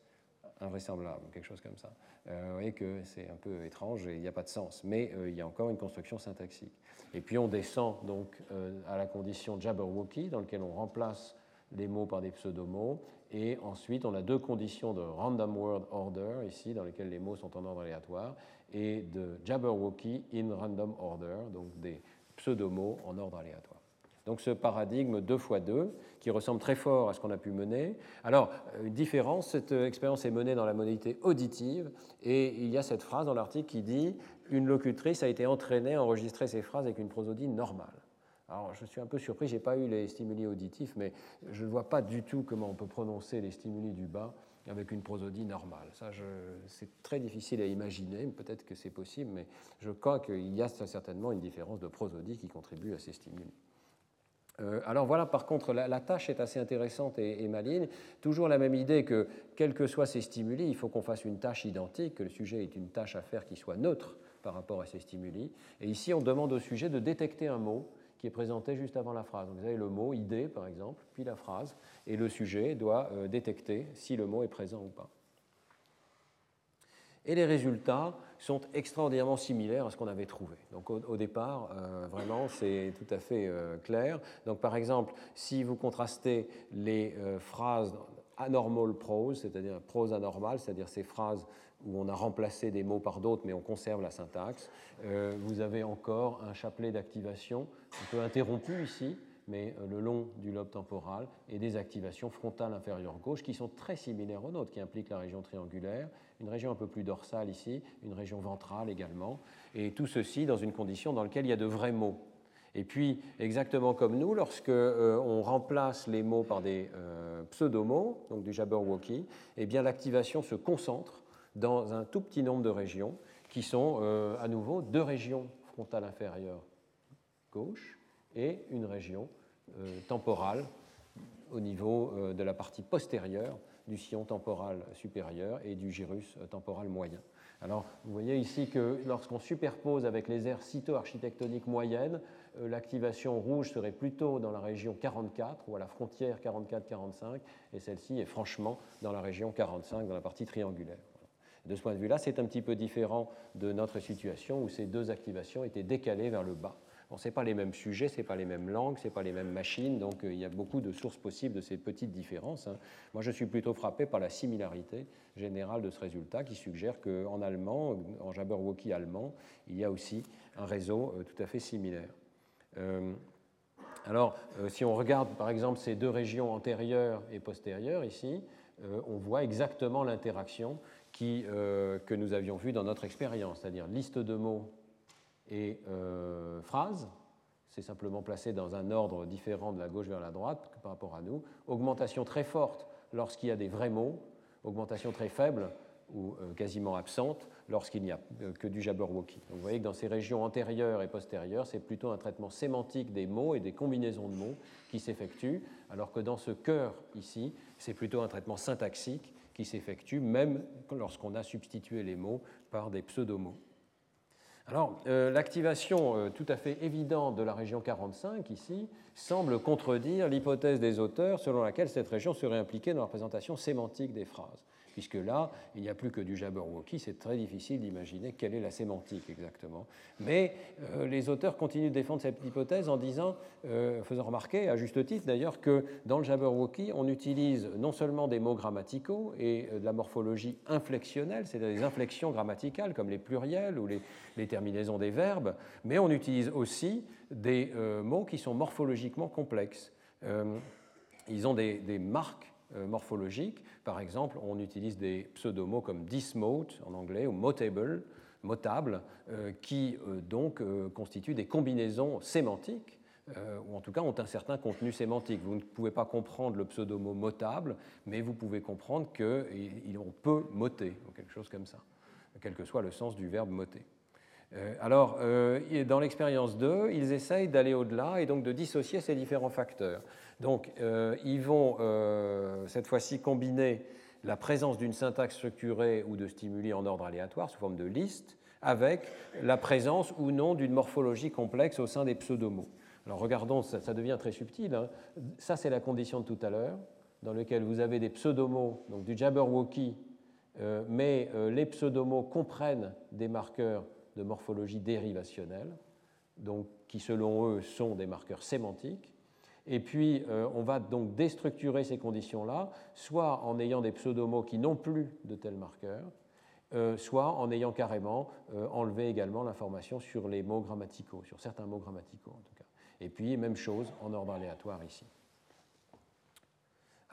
invraisemblable, quelque chose comme ça. Euh, vous voyez que c'est un peu étrange et il n'y a pas de sens, mais euh, il y a encore une construction syntaxique. Et puis on descend donc euh, à la condition Jabberwocky, dans laquelle on remplace les mots par des pseudomots, et ensuite on a deux conditions de random word order, ici, dans lesquelles les mots sont en ordre aléatoire, et de Jabberwocky in random order, donc des pseudomots en ordre aléatoire. Donc ce paradigme 2 fois 2 qui ressemble très fort à ce qu'on a pu mener. Alors, euh, une différence, cette euh, expérience est menée dans la modalité auditive et il y a cette phrase dans l'article qui dit Une locutrice a été entraînée à enregistrer ses phrases avec une prosodie normale. Alors, je suis un peu surpris, je n'ai pas eu les stimuli auditifs, mais je ne vois pas du tout comment on peut prononcer les stimuli du bas avec une prosodie normale. Ça, c'est très difficile à imaginer, peut-être que c'est possible, mais je crois qu'il y a certainement une différence de prosodie qui contribue à ces stimuli. Euh, alors voilà, par contre, la, tâche est assez intéressante et, maligne. Toujours la même idée que, quels que soient ces stimuli, il faut qu'on fasse une tâche identique, que le sujet ait une tâche à faire qui soit neutre par rapport à ces stimuli. Et ici, on demande au sujet de détecter un mot qui est présenté juste avant la phrase. vous avez le mot idée, par exemple, puis la phrase, et le sujet doit euh, détecter si le mot est présent ou pas. Et les résultats sont extraordinairement similaires à ce qu'on avait trouvé. Donc au, départ, euh, vraiment, c'est tout à fait euh, clair. Donc par exemple, si vous contrastez les euh, phrases anormal prose, c'est-à-dire prose anormale, c'est-à-dire ces phrases où on a remplacé des mots par d'autres, mais on conserve la syntaxe, vous avez encore un chapelet d'activation un peu interrompu ici, mais le long du lobe temporal, et des activations frontales inférieures gauche qui sont très similaires aux nôtres, qui impliquent la région triangulaire, une région un peu plus dorsale ici, une région ventrale également, et tout ceci dans une condition dans laquelle il y a de vrais mots. Et puis, exactement comme nous, lorsque euh, on remplace les mots par des euh, pseudomots, donc du Jabberwocky, eh bien l'activation se concentre dans un tout petit nombre de régions qui sont euh, à nouveau deux régions frontales inférieures gauche et une région temporale au niveau de la partie postérieure du sillon temporal supérieur et du gyrus temporal moyen. Alors, vous voyez ici que lorsqu'on superpose avec les aires cytoarchitectoniques moyennes, euh, l'activation rouge serait plutôt dans la région 44 ou à la frontière 44-45, et celle-ci est franchement dans la région 45, dans la partie triangulaire. De ce point de vue-là, c'est un petit peu différent de notre situation où ces deux activations étaient décalées vers le bas. Bon, ce n'est pas les mêmes sujets, ce n'est pas les mêmes langues, ce n'est pas les mêmes machines, donc euh, il y a beaucoup de sources possibles de ces petites différences. Hein. Moi, je suis plutôt frappé par la similarité générale de ce résultat qui suggère qu'en allemand, en Jabberwocky allemand, il y a aussi un réseau euh, tout à fait similaire. Euh, alors, si on regarde par exemple ces deux régions antérieures et postérieures ici, on voit exactement l'interaction que nous avions vue dans notre expérience, c'est-à-dire liste de mots et euh, phrase, c'est simplement placé dans un ordre différent de la gauche vers la droite par rapport à nous. Augmentation très forte lorsqu'il y a des vrais mots, augmentation très faible ou euh, quasiment absente lorsqu'il n'y a euh, que du Jabberwocky. Donc vous voyez que dans ces régions antérieures et postérieures, c'est plutôt un traitement sémantique des mots et des combinaisons de mots qui s'effectue, alors que dans ce cœur ici, c'est plutôt un traitement syntaxique qui s'effectue même lorsqu'on a substitué les mots par des pseudomots. Alors, euh, l'activation euh, tout à fait évidente de la région 45 ici semble contredire l'hypothèse des auteurs selon laquelle cette région serait impliquée dans la représentation sémantique des phrases puisque là, il n'y a plus que du Jabberwocky, c'est très difficile d'imaginer quelle est la sémantique exactement. Mais euh, les auteurs continuent de défendre cette hypothèse en disant, euh, faisant remarquer, à juste titre d'ailleurs, que dans le Jabberwocky, on utilise non seulement des mots grammaticaux et euh, de la morphologie inflexionnelle, c'est-à-dire des inflexions grammaticales comme les pluriels ou les, les, terminaisons des verbes, mais on utilise aussi des mots qui sont morphologiquement complexes. ils ont des, marques morphologiques. Par exemple, on utilise des pseudomots comme dismote en anglais ou motable, motable qui donc constituent des combinaisons sémantiques euh, ou en tout cas ont un certain contenu sémantique. Vous ne pouvez pas comprendre le pseudomot motable, mais vous pouvez comprendre qu'on peut moter, ou quelque chose comme ça, quel que soit le sens du verbe moter. Euh, alors, euh, dans l'expérience 2, ils essayent d'aller au-delà et donc de dissocier ces différents facteurs. Donc, ils vont cette fois-ci combiner la présence d'une syntaxe structurée ou de stimuli en ordre aléatoire sous forme de liste avec la présence ou non d'une morphologie complexe au sein des pseudomots. Alors regardons, ça, devient très subtil. Hein. Ça, c'est la condition de tout à l'heure, dans laquelle vous avez des pseudomots, donc du Jabberwocky, euh, mais euh, les pseudomots comprennent des marqueurs de morphologie dérivationnelle, donc qui selon eux sont des marqueurs sémantiques. Et puis, euh, on va donc déstructurer ces conditions-là, soit en ayant des pseudomots qui n'ont plus de tels marqueurs, soit en ayant carrément enlevé également l'information sur les mots grammaticaux, sur certains mots grammaticaux en tout cas. Et puis, même chose en ordre aléatoire ici.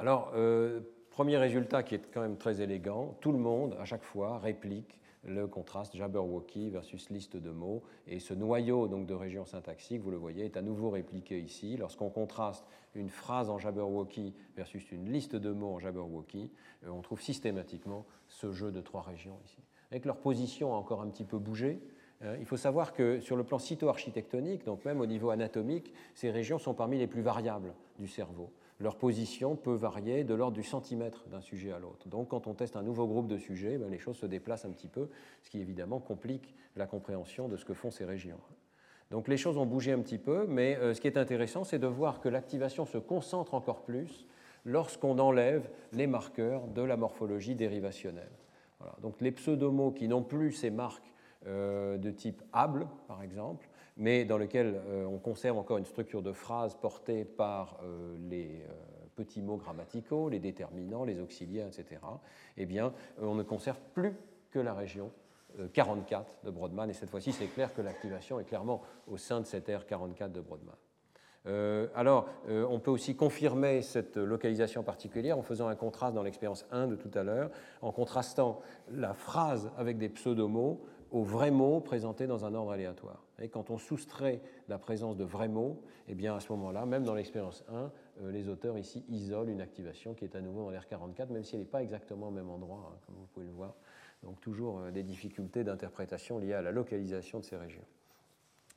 Alors, euh, premier résultat qui est quand même très élégant, tout le monde, à chaque fois, réplique le contraste Jabberwocky versus liste de mots. Et ce noyau donc, de région syntaxique, vous le voyez, est à nouveau répliqué ici. Lorsqu'on contraste une phrase en Jabberwocky versus une liste de mots en Jabberwocky, euh, on trouve systématiquement ce jeu de trois régions ici. Avec leur position encore un petit peu bougé, Hein, il faut savoir que sur le plan cytoarchitectonique, donc même au niveau anatomique, ces régions sont parmi les plus variables du cerveau. Leur position peut varier de l'ordre du centimètre d'un sujet à l'autre. Donc quand on teste un nouveau groupe de sujets, ben, les choses se déplacent un petit peu, ce qui évidemment complique la compréhension de ce que font ces régions. Donc les choses ont bougé un petit peu, mais euh, ce qui est intéressant, c'est de voir que l'activation se concentre encore plus lorsqu'on enlève les marqueurs de la morphologie dérivationnelle. Donc les pseudomots qui n'ont plus ces marques euh, de type able, par exemple, mais dans lequel euh, on conserve encore une structure de phrase portée par euh, les petits mots grammaticaux, les déterminants, les auxiliaires, etc., eh bien, on ne conserve plus que la région 44 de Brodmann, et cette fois-ci, c'est clair que l'activation est clairement au sein de cette r 44 de Brodmann. alors, on peut aussi confirmer cette localisation particulière en faisant un contraste dans l'expérience 1 de tout à l'heure, en contrastant la phrase avec des pseudomots aux vrais mots présentés dans un ordre aléatoire. Et quand on soustrait la présence de vrais mots, eh bien à ce moment-là, même dans l'expérience 1, euh, les auteurs ici isolent une activation qui est à nouveau dans l'R44, même si elle n'est pas exactement au même endroit, hein, comme vous pouvez le voir. Donc toujours euh, des difficultés d'interprétation liées à la localisation de ces régions.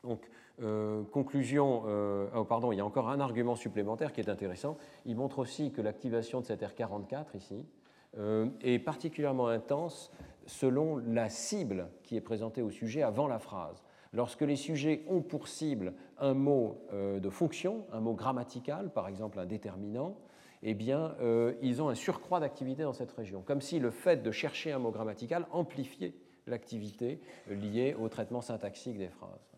Donc, euh, conclusion, oh, pardon, il y a encore un argument supplémentaire qui est intéressant. Il montre aussi que l'activation de cette R44 ici est particulièrement intense selon la cible qui est présentée au sujet avant la phrase. Lorsque les sujets ont pour cible un mot euh, de fonction, un mot grammatical, par exemple un déterminant, eh bien, euh, ils ont un surcroît d'activité dans cette région, comme si le fait de chercher un mot grammatical amplifiait l'activité liée au traitement syntaxique des phrases.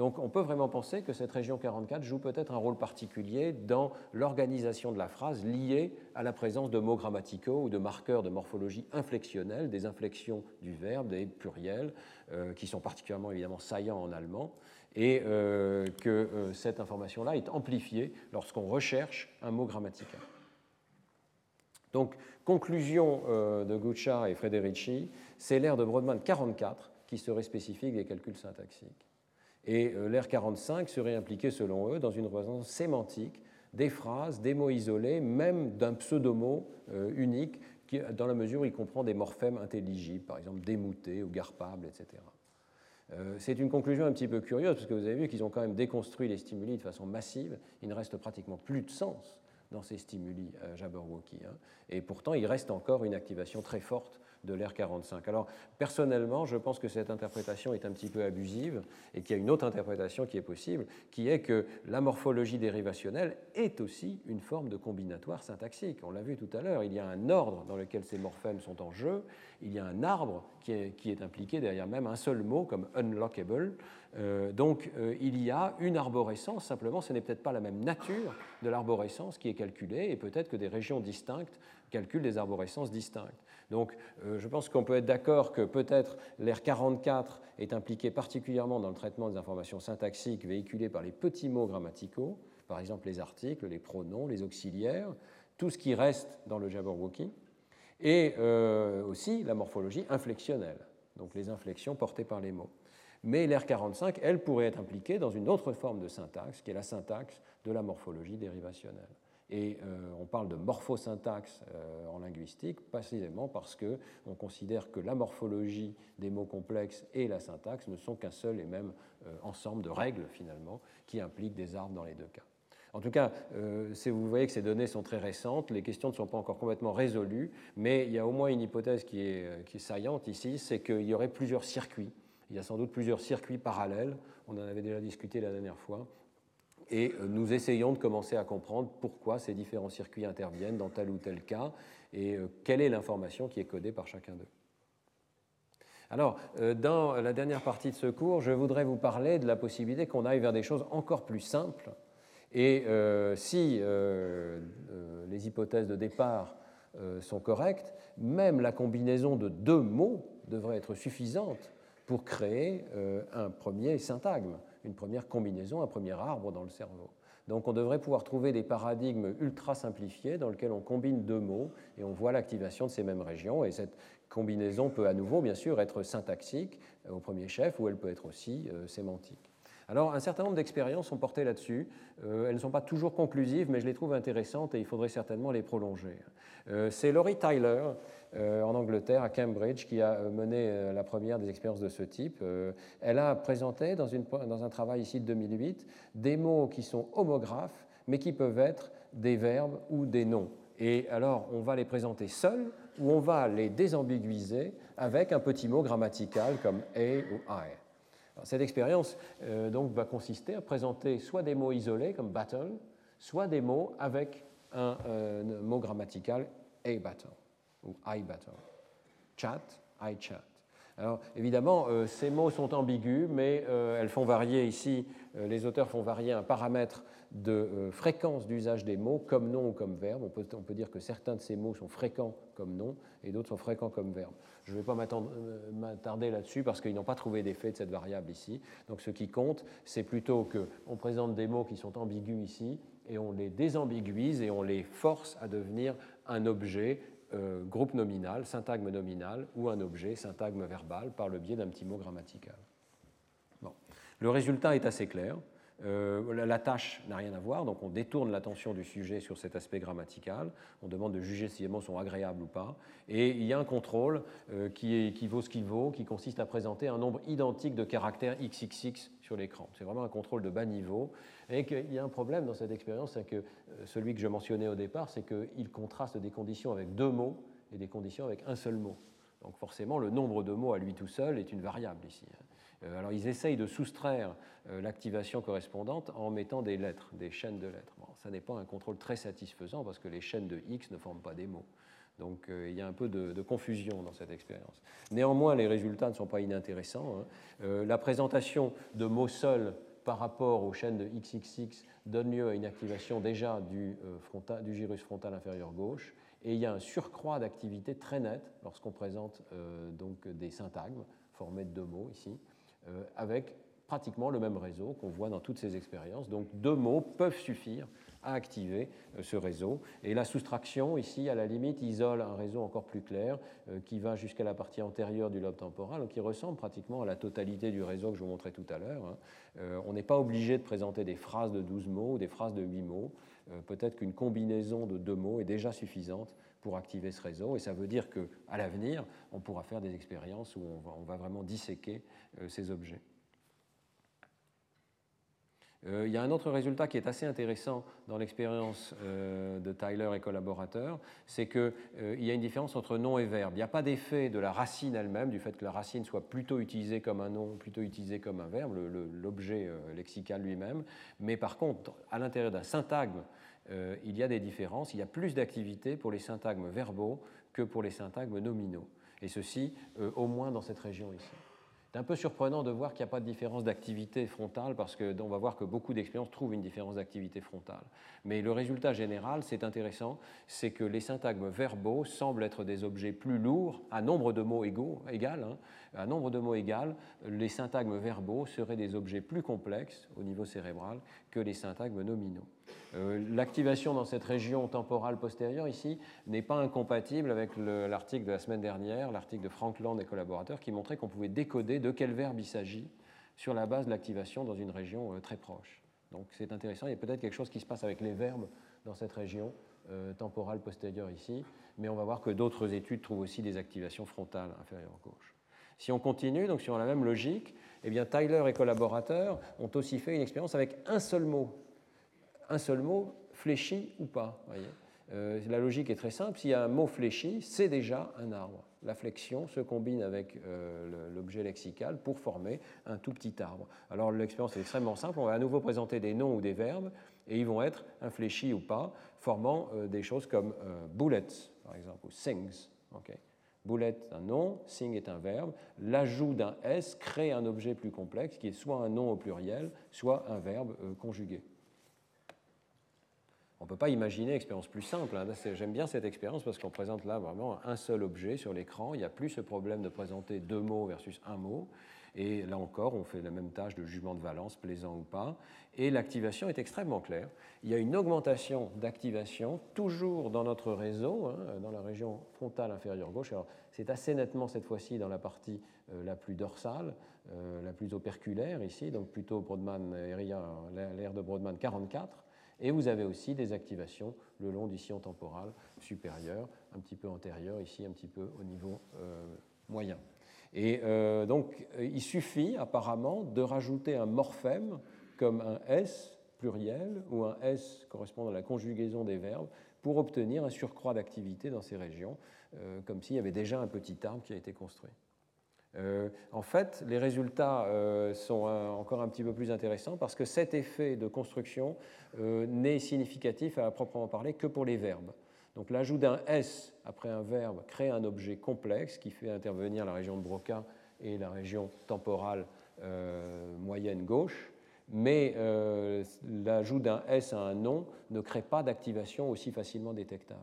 Donc on peut vraiment penser que cette région 44 joue peut-être un rôle particulier dans l'organisation de la phrase liée à la présence de mots grammaticaux ou de marqueurs de morphologie inflexionnelle, des inflexions du verbe, des pluriels, euh, qui sont particulièrement évidemment saillants en allemand, et euh, que euh, cette information-là est amplifiée lorsqu'on recherche un mot grammatical. Donc, conclusion de Guccia et Frederici, c'est l'ère de Brodmann 44 qui serait spécifique des calculs syntaxiques. Et euh, l'R 45 serait impliqué, selon eux, dans une représentance sémantique des phrases, des mots isolés, même d'un pseudomot euh, unique, dans la mesure où il comprend des morphèmes intelligibles, par exemple démouté ou garpable, etc. Euh, c'est une conclusion un petit peu curieuse, parce que vous avez vu qu'ils ont quand même déconstruit les stimuli de façon massive. Il ne reste pratiquement plus de sens dans ces stimuli Jabberwocky. Hein. Et pourtant, il reste encore une activation très forte de l'ère 45. Alors, personnellement, je pense que cette interprétation est un petit peu abusive et qu'il y a une autre interprétation qui est possible, qui est que la morphologie dérivationnelle est aussi une forme de combinatoire syntaxique. On l'a vu tout à l'heure, il y a un ordre dans lequel ces morphèmes sont en jeu, il y a un arbre qui est, impliqué derrière même un seul mot comme unlockable. Euh, donc, euh, il y a une arborescence, simplement, ce n'est peut-être pas la même nature de l'arborescence qui est calculée, et peut-être que des régions distinctes calculent des arborescences distinctes. Donc euh, je pense qu'on peut être d'accord que peut-être l'R 44 est impliqué particulièrement dans le traitement des informations syntaxiques véhiculées par les petits mots grammaticaux, par exemple les articles, les pronoms, les auxiliaires, tout ce qui reste dans le Jabberwocky, et euh, aussi la morphologie inflexionnelle, donc les inflexions portées par les mots. Mais l'R45, elle, pourrait être impliquée dans une autre forme de syntaxe, qui est la syntaxe de la morphologie dérivationnelle. Et euh, on parle de morphosyntaxe euh, en linguistique précisément parce qu'on considère que la morphologie des mots complexes et la syntaxe ne sont qu'un seul et même euh, ensemble de règles finalement qui impliquent des arbres dans les deux cas. En tout cas, si vous voyez que ces données sont très récentes, les questions ne sont pas encore complètement résolues, mais il y a au moins une hypothèse qui est saillante ici, c'est qu'il y aurait plusieurs circuits. Il y a sans doute plusieurs circuits parallèles, on en avait déjà discuté la dernière fois, et euh, nous essayons de commencer à comprendre pourquoi ces différents circuits interviennent dans tel ou tel cas et euh, quelle est l'information qui est codée par chacun d'eux. Alors, euh, dans la dernière partie de ce cours, je voudrais vous parler de la possibilité qu'on aille vers des choses encore plus simples. Et si les hypothèses de départ sont correctes, même la combinaison de deux mots devrait être suffisante pour créer un premier syntagme une première combinaison, un premier arbre dans le cerveau. Donc on devrait pouvoir trouver des paradigmes ultra simplifiés dans lesquels on combine deux mots et on voit l'activation de ces mêmes régions. Et cette combinaison peut à nouveau, bien sûr, être syntaxique euh, au premier chef ou elle peut être aussi euh, sémantique. Alors, un certain nombre d'expériences sont portées là-dessus. Euh, elles ne sont pas toujours conclusives, mais je les trouve intéressantes et il faudrait certainement les prolonger. C'est Laurie Tyler euh, en Angleterre, à Cambridge, qui a euh, mené euh, la première des expériences de ce type. elle a présenté dans, dans, un travail ici de 2008 des mots qui sont homographes, mais qui peuvent être des verbes ou des noms. Et alors, on va les présenter seuls ou on va les désambiguiser avec un petit mot grammatical comme a ou I? Cette expérience donc, va consister à présenter soit des mots isolés comme battle, soit des mots avec un mot grammatical a battle ou I battle. Chat, I chat. Alors évidemment, euh, ces mots sont ambigus, mais euh, elles font varier ici, euh, les auteurs font varier un paramètre de fréquence d'usage des mots comme nom ou comme verbe. On peut, on peut, dire que certains de ces mots sont fréquents comme nom et d'autres sont fréquents comme verbe. Je ne vais pas m'attarder là-dessus parce qu'ils n'ont pas trouvé d'effet de cette variable ici. Donc ce qui compte, c'est plutôt qu'on présente des mots qui sont ambigus ici et on les désambiguise et on les force à devenir un objet euh, groupe nominal, syntagme nominal, ou un objet, syntagme verbal, par le biais d'un petit mot grammatical. Bon. Le résultat est assez clair. Euh, la tâche n'a rien à voir, donc on détourne l'attention du sujet sur cet aspect grammatical, on demande de juger si les mots sont agréables ou pas, et il y a un contrôle euh, qui, qui, vaut ce qu'il vaut, qui consiste à présenter un nombre identique de caractères XXX sur l'écran. C'est vraiment un contrôle de bas niveau, et qu'il y a un problème dans cette expérience, c'est que euh, celui que je mentionnais au départ, c'est qu'il contraste des conditions avec deux mots et des conditions avec un seul mot. Donc forcément, le nombre de mots à lui tout seul est une variable ici. Euh, alors ils essayent de soustraire euh, l'activation correspondante en mettant des lettres, des chaînes de lettres. ça n'est pas un contrôle très satisfaisant parce que les chaînes de X ne forment pas des mots. Donc euh, il y a un peu de, confusion dans cette expérience. Néanmoins, les résultats ne sont pas inintéressants. Hein. la présentation de mots seuls par rapport aux chaînes de XXX donne lieu à une activation déjà du, du gyrus frontal inférieur gauche. Et il y a un surcroît d'activité très net lorsqu'on présente donc des syntagmes formés de deux mots ici. Euh, avec pratiquement le même réseau qu'on voit dans toutes ces expériences. Donc deux mots peuvent suffire à activer euh, ce réseau. Et la soustraction, ici, à la limite, isole un réseau encore plus clair euh, qui va jusqu'à la partie antérieure du lobe temporal, qui ressemble pratiquement à la totalité du réseau que je vous montrais tout à l'heure. Hein. On n'est pas obligé de présenter des phrases de 12 mots ou des phrases de 8 mots. Peut-être qu'une combinaison de deux mots est déjà suffisante pour activer ce réseau. Et ça veut dire qu'à l'avenir, on pourra faire des expériences où on va, vraiment disséquer euh, ces objets. Euh, il y a un autre résultat qui est assez intéressant dans l'expérience euh, de Tyler et collaborateurs, c'est qu'il y a une différence entre nom et verbe. Il n'y a pas d'effet de la racine elle-même, du fait que la racine soit plutôt utilisée comme un nom, plutôt utilisée comme un verbe, l'objet lexical lui-même, mais par contre, à l'intérieur d'un syntagme euh, il y a des différences, il y a plus d'activité pour les syntagmes verbaux que pour les syntagmes nominaux. Et ceci euh, au moins dans cette région ici. C'est un peu surprenant de voir qu'il n'y a pas de différence d'activité frontale parce qu'on va voir que beaucoup d'expériences trouvent une différence d'activité frontale. Mais le résultat général, c'est intéressant, c'est que les syntagmes verbaux semblent être des objets plus lourds, à nombre de mots égaux, égal, hein, À nombre de mots égal, les syntagmes verbaux seraient des objets plus complexes au niveau cérébral que les syntagmes nominaux. Euh, l'activation dans cette région temporale postérieure ici n'est pas incompatible avec l'article de la semaine dernière, l'article de Frank Land et collaborateurs, qui montrait qu'on pouvait décoder de quel verbe il s'agit sur la base de l'activation dans une région euh, très proche. Donc c'est intéressant, il y a peut-être quelque chose qui se passe avec les verbes dans cette région euh, temporale postérieure ici, mais on va voir que d'autres études trouvent aussi des activations frontales inférieures gauche. Si on continue, donc sur la même logique, eh bien Tyler et collaborateurs ont aussi fait une expérience avec un seul mot un seul mot, fléchi ou pas. Euh, la logique est très simple. S'il y a un mot fléchi, c'est déjà un arbre. La flexion se combine avec euh, l'objet lexical pour former un tout petit arbre. Alors l'expérience est extrêmement simple. On va à nouveau présenter des noms ou des verbes et ils vont être infléchis ou pas, formant euh, des choses comme bullets, par exemple, ou sings. Bullet, un nom, sing est un verbe. L'ajout d'un S crée un objet plus complexe qui est soit un nom au pluriel, soit un verbe conjugué. On ne peut pas imaginer une expérience plus simple. Hein. J'aime bien cette expérience parce qu'on présente là vraiment un seul objet sur l'écran. Il n'y a plus ce problème de présenter deux mots versus un mot. Et là encore, on fait la même tâche de jugement de valence, plaisant ou pas. Et l'activation est extrêmement claire. Il y a une augmentation d'activation toujours dans notre réseau, hein, dans la région frontale inférieure gauche. C'est assez nettement cette fois-ci dans la partie euh, la plus dorsale, euh, la plus operculaire ici, donc plutôt Brodmann, l'aire de Brodmann 44. Et vous avez aussi des activations le long du sillon temporal supérieur, un petit peu antérieur, ici un petit peu au niveau euh, moyen. Et euh, donc, euh, il suffit apparemment de rajouter un morphème comme un S pluriel ou un S correspondant à la conjugaison des verbes pour obtenir un surcroît d'activité dans ces régions, comme s'il y avait déjà un petit arbre qui a été construit. Euh, en fait, les résultats euh, sont encore un petit peu plus intéressants parce que cet effet de construction euh, n'est significatif à proprement parler que pour les verbes. Donc l'ajout d'un S après un verbe crée un objet complexe qui fait intervenir la région de Broca et la région temporale moyenne gauche, mais l'ajout d'un S à un nom ne crée pas d'activation aussi facilement détectable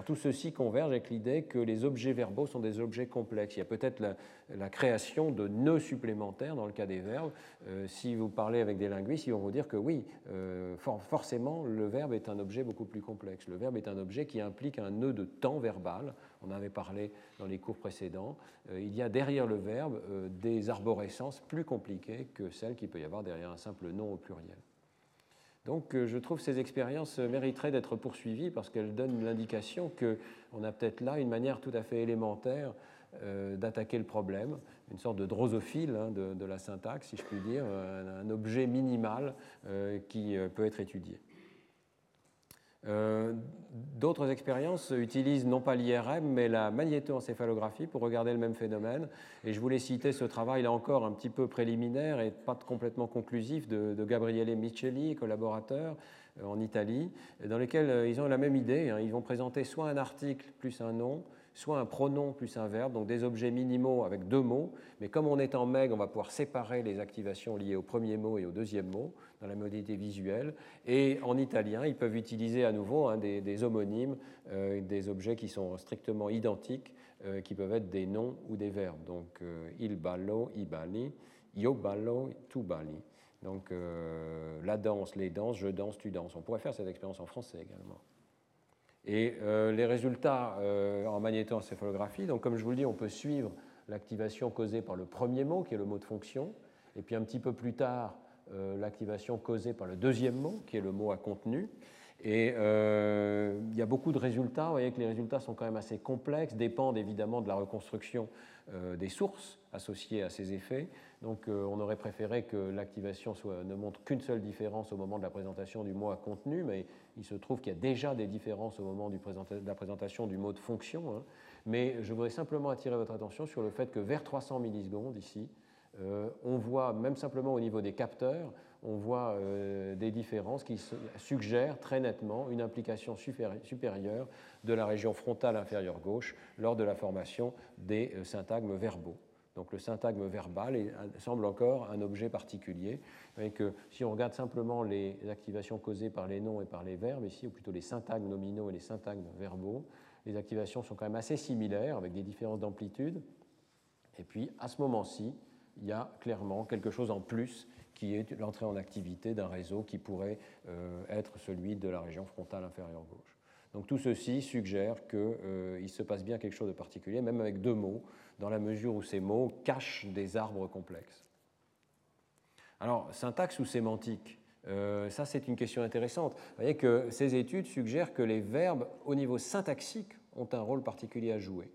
tout ceci converge avec l'idée que les objets verbaux sont des objets complexes. Il y a peut-être la, création de nœuds supplémentaires dans le cas des verbes. Euh, si vous parlez avec des linguistes, ils vont vous dire que oui, euh, forcément, le verbe est un objet beaucoup plus complexe. Le verbe est un objet qui implique un nœud de temps verbal. On en avait parlé dans les cours précédents. Euh, il y a derrière le verbe des arborescences plus compliquées que celles qu'il peut y avoir derrière un simple nom au pluriel. Donc euh, je trouve ces expériences mériteraient d'être poursuivies parce qu'elles donnent l'indication qu'on a peut-être là une manière tout à fait élémentaire euh, d'attaquer le problème, une sorte de drosophile hein, de, la syntaxe, si je puis dire, un, objet minimal euh, qui peut être étudié. Euh, d'autres expériences utilisent non pas l'IRM, mais la magnétoencéphalographie pour regarder le même phénomène. Et je voulais citer ce travail, là encore, un petit peu préliminaire et pas complètement conclusif, de, Gabriele Micheli, collaborateur euh, en Italie, dans lequel euh, ils ont la même idée. Hein. Ils vont présenter soit un article plus un nom, soit un pronom plus un verbe, donc des objets minimaux avec deux mots, mais comme on est en MEG, on va pouvoir séparer les activations liées au premier mot et au deuxième mot dans la modalité visuelle. Et en italien, ils peuvent utiliser à nouveau hein, des, homonymes, euh, des objets qui sont strictement identiques, euh, qui peuvent être des noms ou des verbes. Donc euh, il ballo, i balli, io ballo, tu balli. Donc la danse, les danses, je danse, tu danses. On pourrait faire cette expérience en français également. Et euh, les résultats euh, en magnétoencéphalographie, donc comme je vous le dis, on peut suivre l'activation causée par le premier mot, qui est le mot de fonction, et puis un petit peu plus tard, euh, l'activation causée par le deuxième mot, qui est le mot à contenu. Et il y a beaucoup de résultats. Vous voyez que les résultats sont quand même assez complexes, dépendent évidemment de la reconstruction des sources associées à ces effets. Donc on aurait préféré que l'activation ne montre qu'une seule différence au moment de la présentation du mot à contenu, mais il se trouve qu'il y a déjà des différences au moment de la présentation du mot de fonction, hein. mais je voudrais simplement attirer votre attention sur le fait que vers 300 millisecondes ici, euh, on voit, même simplement au niveau des capteurs, on voit euh, des différences qui suggèrent très nettement une implication supérieure de la région frontale inférieure gauche lors de la formation des euh, syntagmes verbaux. Donc le syntagme verbal semble encore un objet particulier. que si on regarde simplement les activations causées par les noms et par les verbes, ici, ou plutôt les syntagmes nominaux et les syntagmes verbaux, les activations sont quand même assez similaires, avec des différences d'amplitude. Et puis, à ce moment-ci, il y a clairement quelque chose en plus qui est l'entrée en activité d'un réseau qui pourrait euh, être celui de la région frontale inférieure gauche. Donc tout ceci suggère qu'il euh, se passe bien quelque chose de particulier, même avec deux mots, dans la mesure où ces mots cachent des arbres complexes. Alors, syntaxe ou sémantique euh, ça, c'est une question intéressante. Vous voyez que ces études suggèrent que les verbes, au niveau syntaxique, ont un rôle particulier à jouer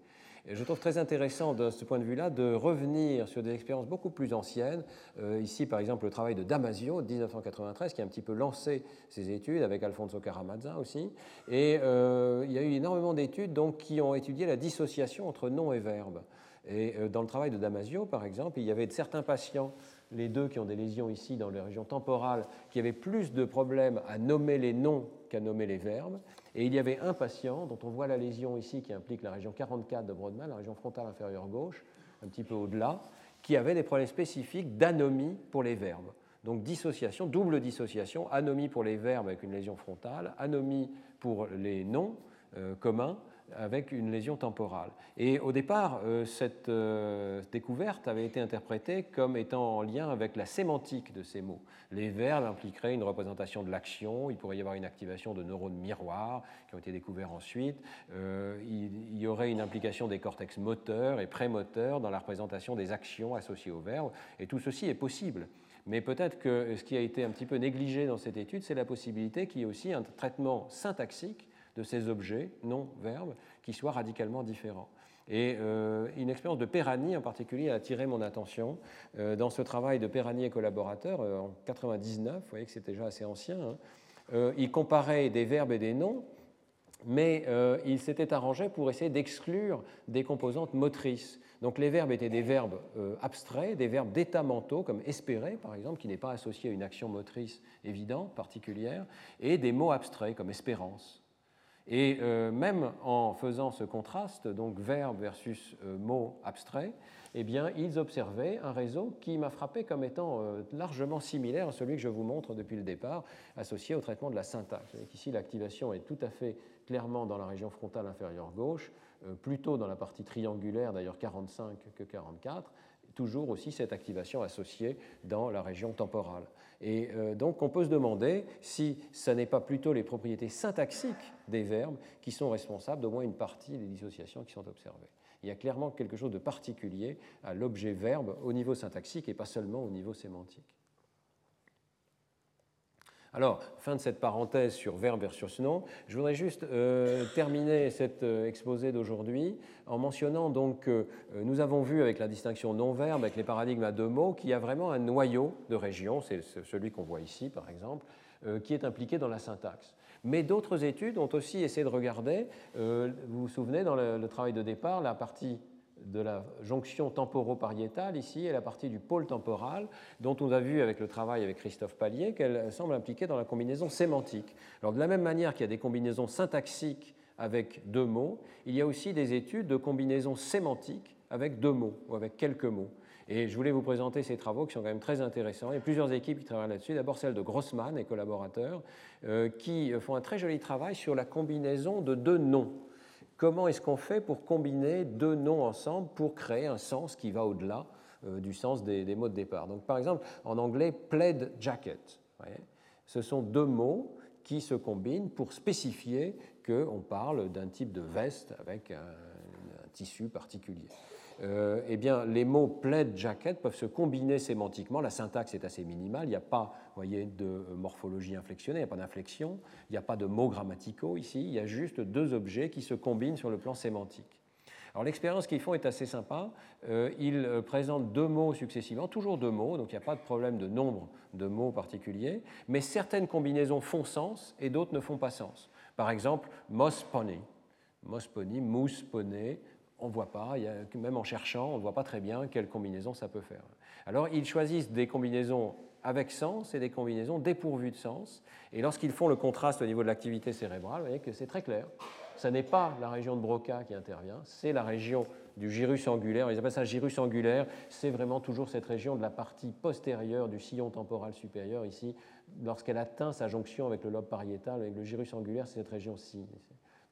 je trouve très intéressant de ce point de vue-là de revenir sur des expériences beaucoup plus anciennes. Euh, ici, par exemple, le travail de Damasio, de 1993, qui a un petit peu lancé ces études, avec Alfonso Caramazza aussi. Et euh, il y a eu énormément d'études donc, qui ont étudié la dissociation entre nom et verbe. Et euh, dans le travail de Damasio, par exemple, il y avait certains patients les deux qui ont des lésions ici dans les régions temporales, qui avaient plus de problèmes à nommer les noms qu'à nommer les verbes. Et il y avait un patient dont on voit la lésion ici qui implique la région 44 de Brodmann, la région frontale inférieure gauche, un petit peu au-delà, qui avait des problèmes spécifiques d'anomie pour les verbes. Donc dissociation, double dissociation, anomie pour les verbes avec une lésion frontale, anomie pour les noms euh, communs avec une lésion temporale. Et au départ, euh, cette euh, découverte avait été interprétée comme étant en lien avec la sémantique de ces mots. Les verbes impliqueraient une représentation de l'action, il pourrait y avoir une activation de neurones miroirs qui ont été découverts ensuite, euh, il y aurait une implication des cortex moteurs et prémoteurs dans la représentation des actions associées aux verbes, et tout ceci est possible. Mais peut-être que ce qui a été un petit peu négligé dans cette étude, c'est la possibilité qu'il y ait aussi un traitement syntaxique de ces objets, non-verbes, qui soient radicalement différents. Et euh, une expérience de Perani en particulier a attiré mon attention. Euh, dans ce travail de Perani et collaborateurs, euh, en 99, vous voyez que c'est déjà assez ancien, hein, il comparait des verbes et des noms, mais il s'était arrangé pour essayer d'exclure des composantes motrices. Donc les verbes étaient des verbes abstraits, des verbes d'état mentaux, comme espérer par exemple, qui n'est pas associé à une action motrice évidente, particulière, et des mots abstraits comme espérance, et euh, même en faisant ce contraste, donc verbe versus euh, mot abstrait, eh bien, ils observaient un réseau qui m'a frappé comme étant euh, largement similaire à celui que je vous montre depuis le départ, associé au traitement de la syntaxe. Ici, l'activation est tout à fait clairement dans la région frontale inférieure gauche, plutôt dans la partie triangulaire, d'ailleurs 45 que 44, toujours aussi cette activation associée dans la région temporale. Et euh, donc on peut se demander si ce n'est pas plutôt les propriétés syntaxiques des verbes qui sont responsables d'au moins une partie des dissociations qui sont observées. Il y a clairement quelque chose de particulier à l'objet verbe au niveau syntaxique et pas seulement au niveau sémantique. Alors, fin de cette parenthèse sur verbe versus nom. Je voudrais juste euh, terminer cet euh, exposé d'aujourd'hui en mentionnant donc que euh, nous avons vu avec la distinction non-verbe, avec les paradigmes à deux mots, qu'il y a vraiment un noyau de région, c'est celui qu'on voit ici par exemple, qui est impliqué dans la syntaxe. Mais d'autres études ont aussi essayé de regarder, vous vous souvenez dans le travail de départ, la partie de la jonction temporopariétale ici et la partie du pôle temporal, dont on a vu avec le travail avec Christophe Pallier qu'elle semble impliquée dans la combinaison sémantique. Alors de la même manière qu'il y a des combinaisons syntaxiques avec deux mots, il y a aussi des études de combinaisons sémantiques avec deux mots ou avec quelques mots. Et je voulais vous présenter ces travaux qui sont quand même très intéressants. Il y a plusieurs équipes qui travaillent là-dessus. D'abord celle de Grossman et collaborateurs, euh, qui font un très joli travail sur la combinaison de deux noms comment est-ce qu'on fait pour combiner deux noms ensemble pour créer un sens qui va au-delà euh, du sens des, mots de départ? Donc, par exemple, en anglais, plaid jacket, ce sont deux mots qui se combinent pour spécifier qu'on parle d'un type de veste avec un tissu particulier. Euh, eh bien, les mots plaid, jacket peuvent se combiner sémantiquement. La syntaxe est assez minimale. Il n'y a pas voyez, de morphologie inflexionnée, il n'y a pas d'inflexion, il n'y a pas de mots grammaticaux ici. Il y a juste deux objets qui se combinent sur le plan sémantique. Alors l'expérience qu'ils font est assez sympa. Euh, ils euh, présentent deux mots successivement, toujours deux mots, donc il n'y a pas de problème de nombre de mots particuliers, mais certaines combinaisons font sens et d'autres ne font pas sens. Par exemple, moss pony, moss pony, mousse poney, on ne voit pas, même en cherchant, on ne voit pas très bien quelle combinaison ça peut faire. Alors ils choisissent des combinaisons avec sens et des combinaisons dépourvues de sens. Et lorsqu'ils font le contraste au niveau de l'activité cérébrale, vous voyez que c'est très clair. Ce n'est pas la région de Broca qui intervient, c'est la région du gyrus angulaire. Ils appellent ça gyrus angulaire. C'est vraiment toujours cette région de la partie postérieure du sillon temporal supérieur ici. Lorsqu'elle atteint sa jonction avec le lobe pariétal, avec le gyrus angulaire, c'est cette région-ci.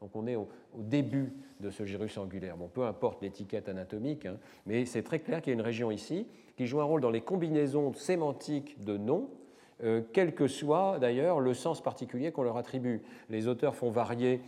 Donc on est au, début de ce gyrus angulaire. Bon, peu importe l'étiquette anatomique, hein, mais c'est très clair qu'il y a une région ici qui joue un rôle dans les combinaisons sémantiques de noms, euh, quel que soit d'ailleurs le sens particulier qu'on leur attribue. Les auteurs font varier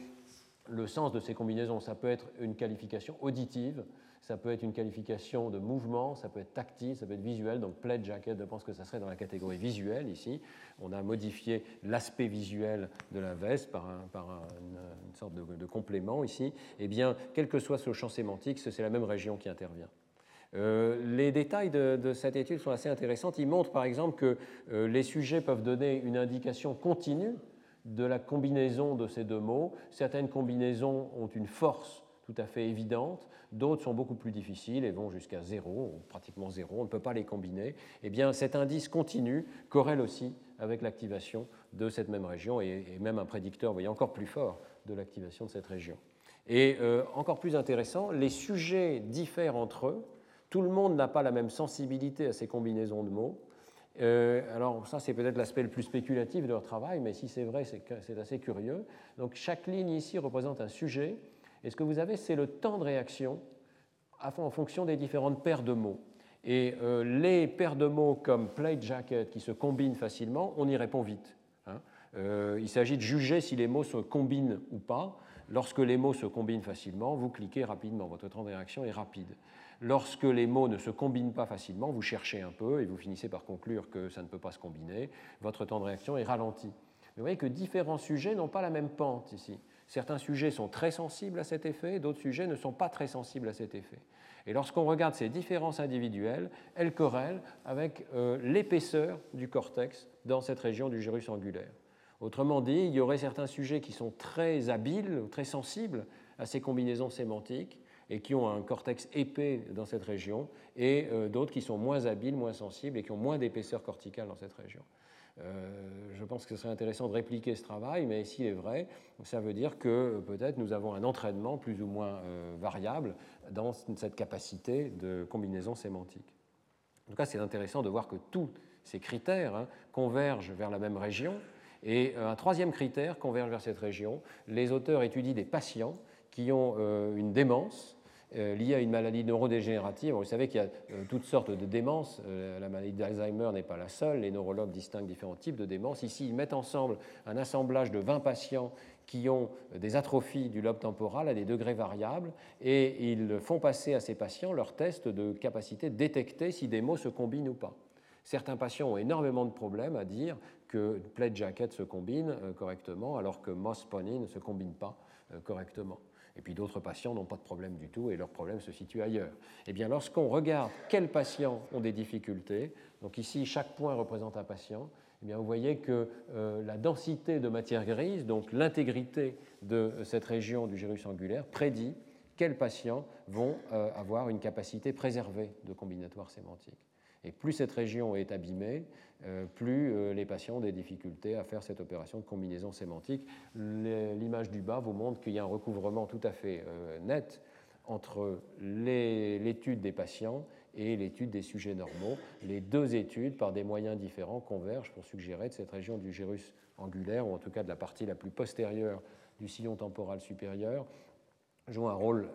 le sens de ces combinaisons. Ça peut être une qualification auditive, ça peut être une qualification de mouvement, ça peut être tactile, ça peut être visuel. Donc plaid jacket, je pense que ça serait dans la catégorie visuelle ici. On a modifié l'aspect visuel de la veste par, une, sorte de, complément ici. Eh bien, quel que soit ce champ sémantique, c'est la même région qui intervient. Euh, les détails de, cette étude sont assez intéressants. Ils montrent par exemple que euh, les sujets peuvent donner une indication continue de la combinaison de ces deux mots. Certaines combinaisons ont une force tout à fait évidente, d'autres sont beaucoup plus difficiles et vont jusqu'à zéro, pratiquement zéro, on ne peut pas les combiner. Eh bien, cet indice continu corrèle aussi avec l'activation de cette même région et, même un prédicteur, voyez, encore plus fort de l'activation de cette région. Et euh, encore plus intéressant, les sujets diffèrent entre eux. Tout le monde n'a pas la même sensibilité à ces combinaisons de mots. Euh, alors ça, c'est peut-être l'aspect le plus spéculatif de leur travail, mais si c'est vrai, c'est assez curieux. Donc chaque ligne ici représente un sujet et ce que vous avez, c'est le temps de réaction en fonction des différentes paires de mots. Et euh, les paires de mots comme plate jacket qui se combinent facilement, on y répond vite. Hein. Euh, il s'agit de juger si les mots se combinent ou pas. Lorsque les mots se combinent facilement, vous cliquez rapidement, votre temps de réaction est rapide. Lorsque les mots ne se combinent pas facilement, vous cherchez un peu et vous finissez par conclure que ça ne peut pas se combiner, votre temps de réaction est ralenti. vous voyez que différents sujets n'ont pas la même pente ici. Certains sujets sont très sensibles à cet effet, d'autres sujets ne sont pas très sensibles à cet effet. Et lorsqu'on regarde ces différences individuelles, elles corrèlent avec euh, l'épaisseur du cortex dans cette région du gyrus angulaire. Autrement dit, il y aurait certains sujets qui sont très habiles, très sensibles à ces combinaisons sémantiques et qui ont un cortex épais dans cette région, et euh, d'autres qui sont moins habiles, moins sensibles et qui ont moins d'épaisseur corticale dans cette région. Euh, je pense que ce serait intéressant de répliquer ce travail, mais s'il est vrai, ça veut dire que peut-être nous avons un entraînement plus ou moins euh, variable dans cette capacité de combinaison sémantique. En tout cas, c'est intéressant de voir que tous ces critères hein, convergent vers la même région. Et un troisième critère converge vers cette région. Les auteurs étudient des patients qui ont euh, une démence euh, liées à une maladie neurodégénérative. Vous savez qu'il y a euh, toutes sortes de démences. Euh, la maladie d'Alzheimer n'est pas la seule. Les neurologues distinguent différents types de démences. Ici, ils mettent ensemble un assemblage de 20 patients qui ont des atrophies du lobe temporal à des degrés variables et ils font passer à ces patients leur test de capacité de détecter si des mots se combinent ou pas. Certains patients ont énormément de problèmes à dire que plaid jacket se combine correctement alors que moss pony ne se combine pas correctement. Et puis d'autres patients n'ont pas de problème du tout et leur problème se situe ailleurs. Eh bien, lorsqu'on regarde quels patients ont des difficultés, donc ici chaque point représente un patient, eh bien, vous voyez que euh, la densité de matière grise, donc l'intégrité de cette région du gyrus angulaire, prédit quels patients vont euh, avoir une capacité préservée de combinatoire sémantique. Et plus cette région est abîmée, euh, plus euh, les patients ont des difficultés à faire cette opération de combinaison sémantique. L'image du bas vous montre qu'il y a un recouvrement tout à fait euh, net entre l'étude des patients et l'étude des sujets normaux. Les deux études, par des moyens différents, convergent pour suggérer que cette région du gyrus angulaire, ou en tout cas de la partie la plus postérieure du sillon temporal supérieur, joue un rôle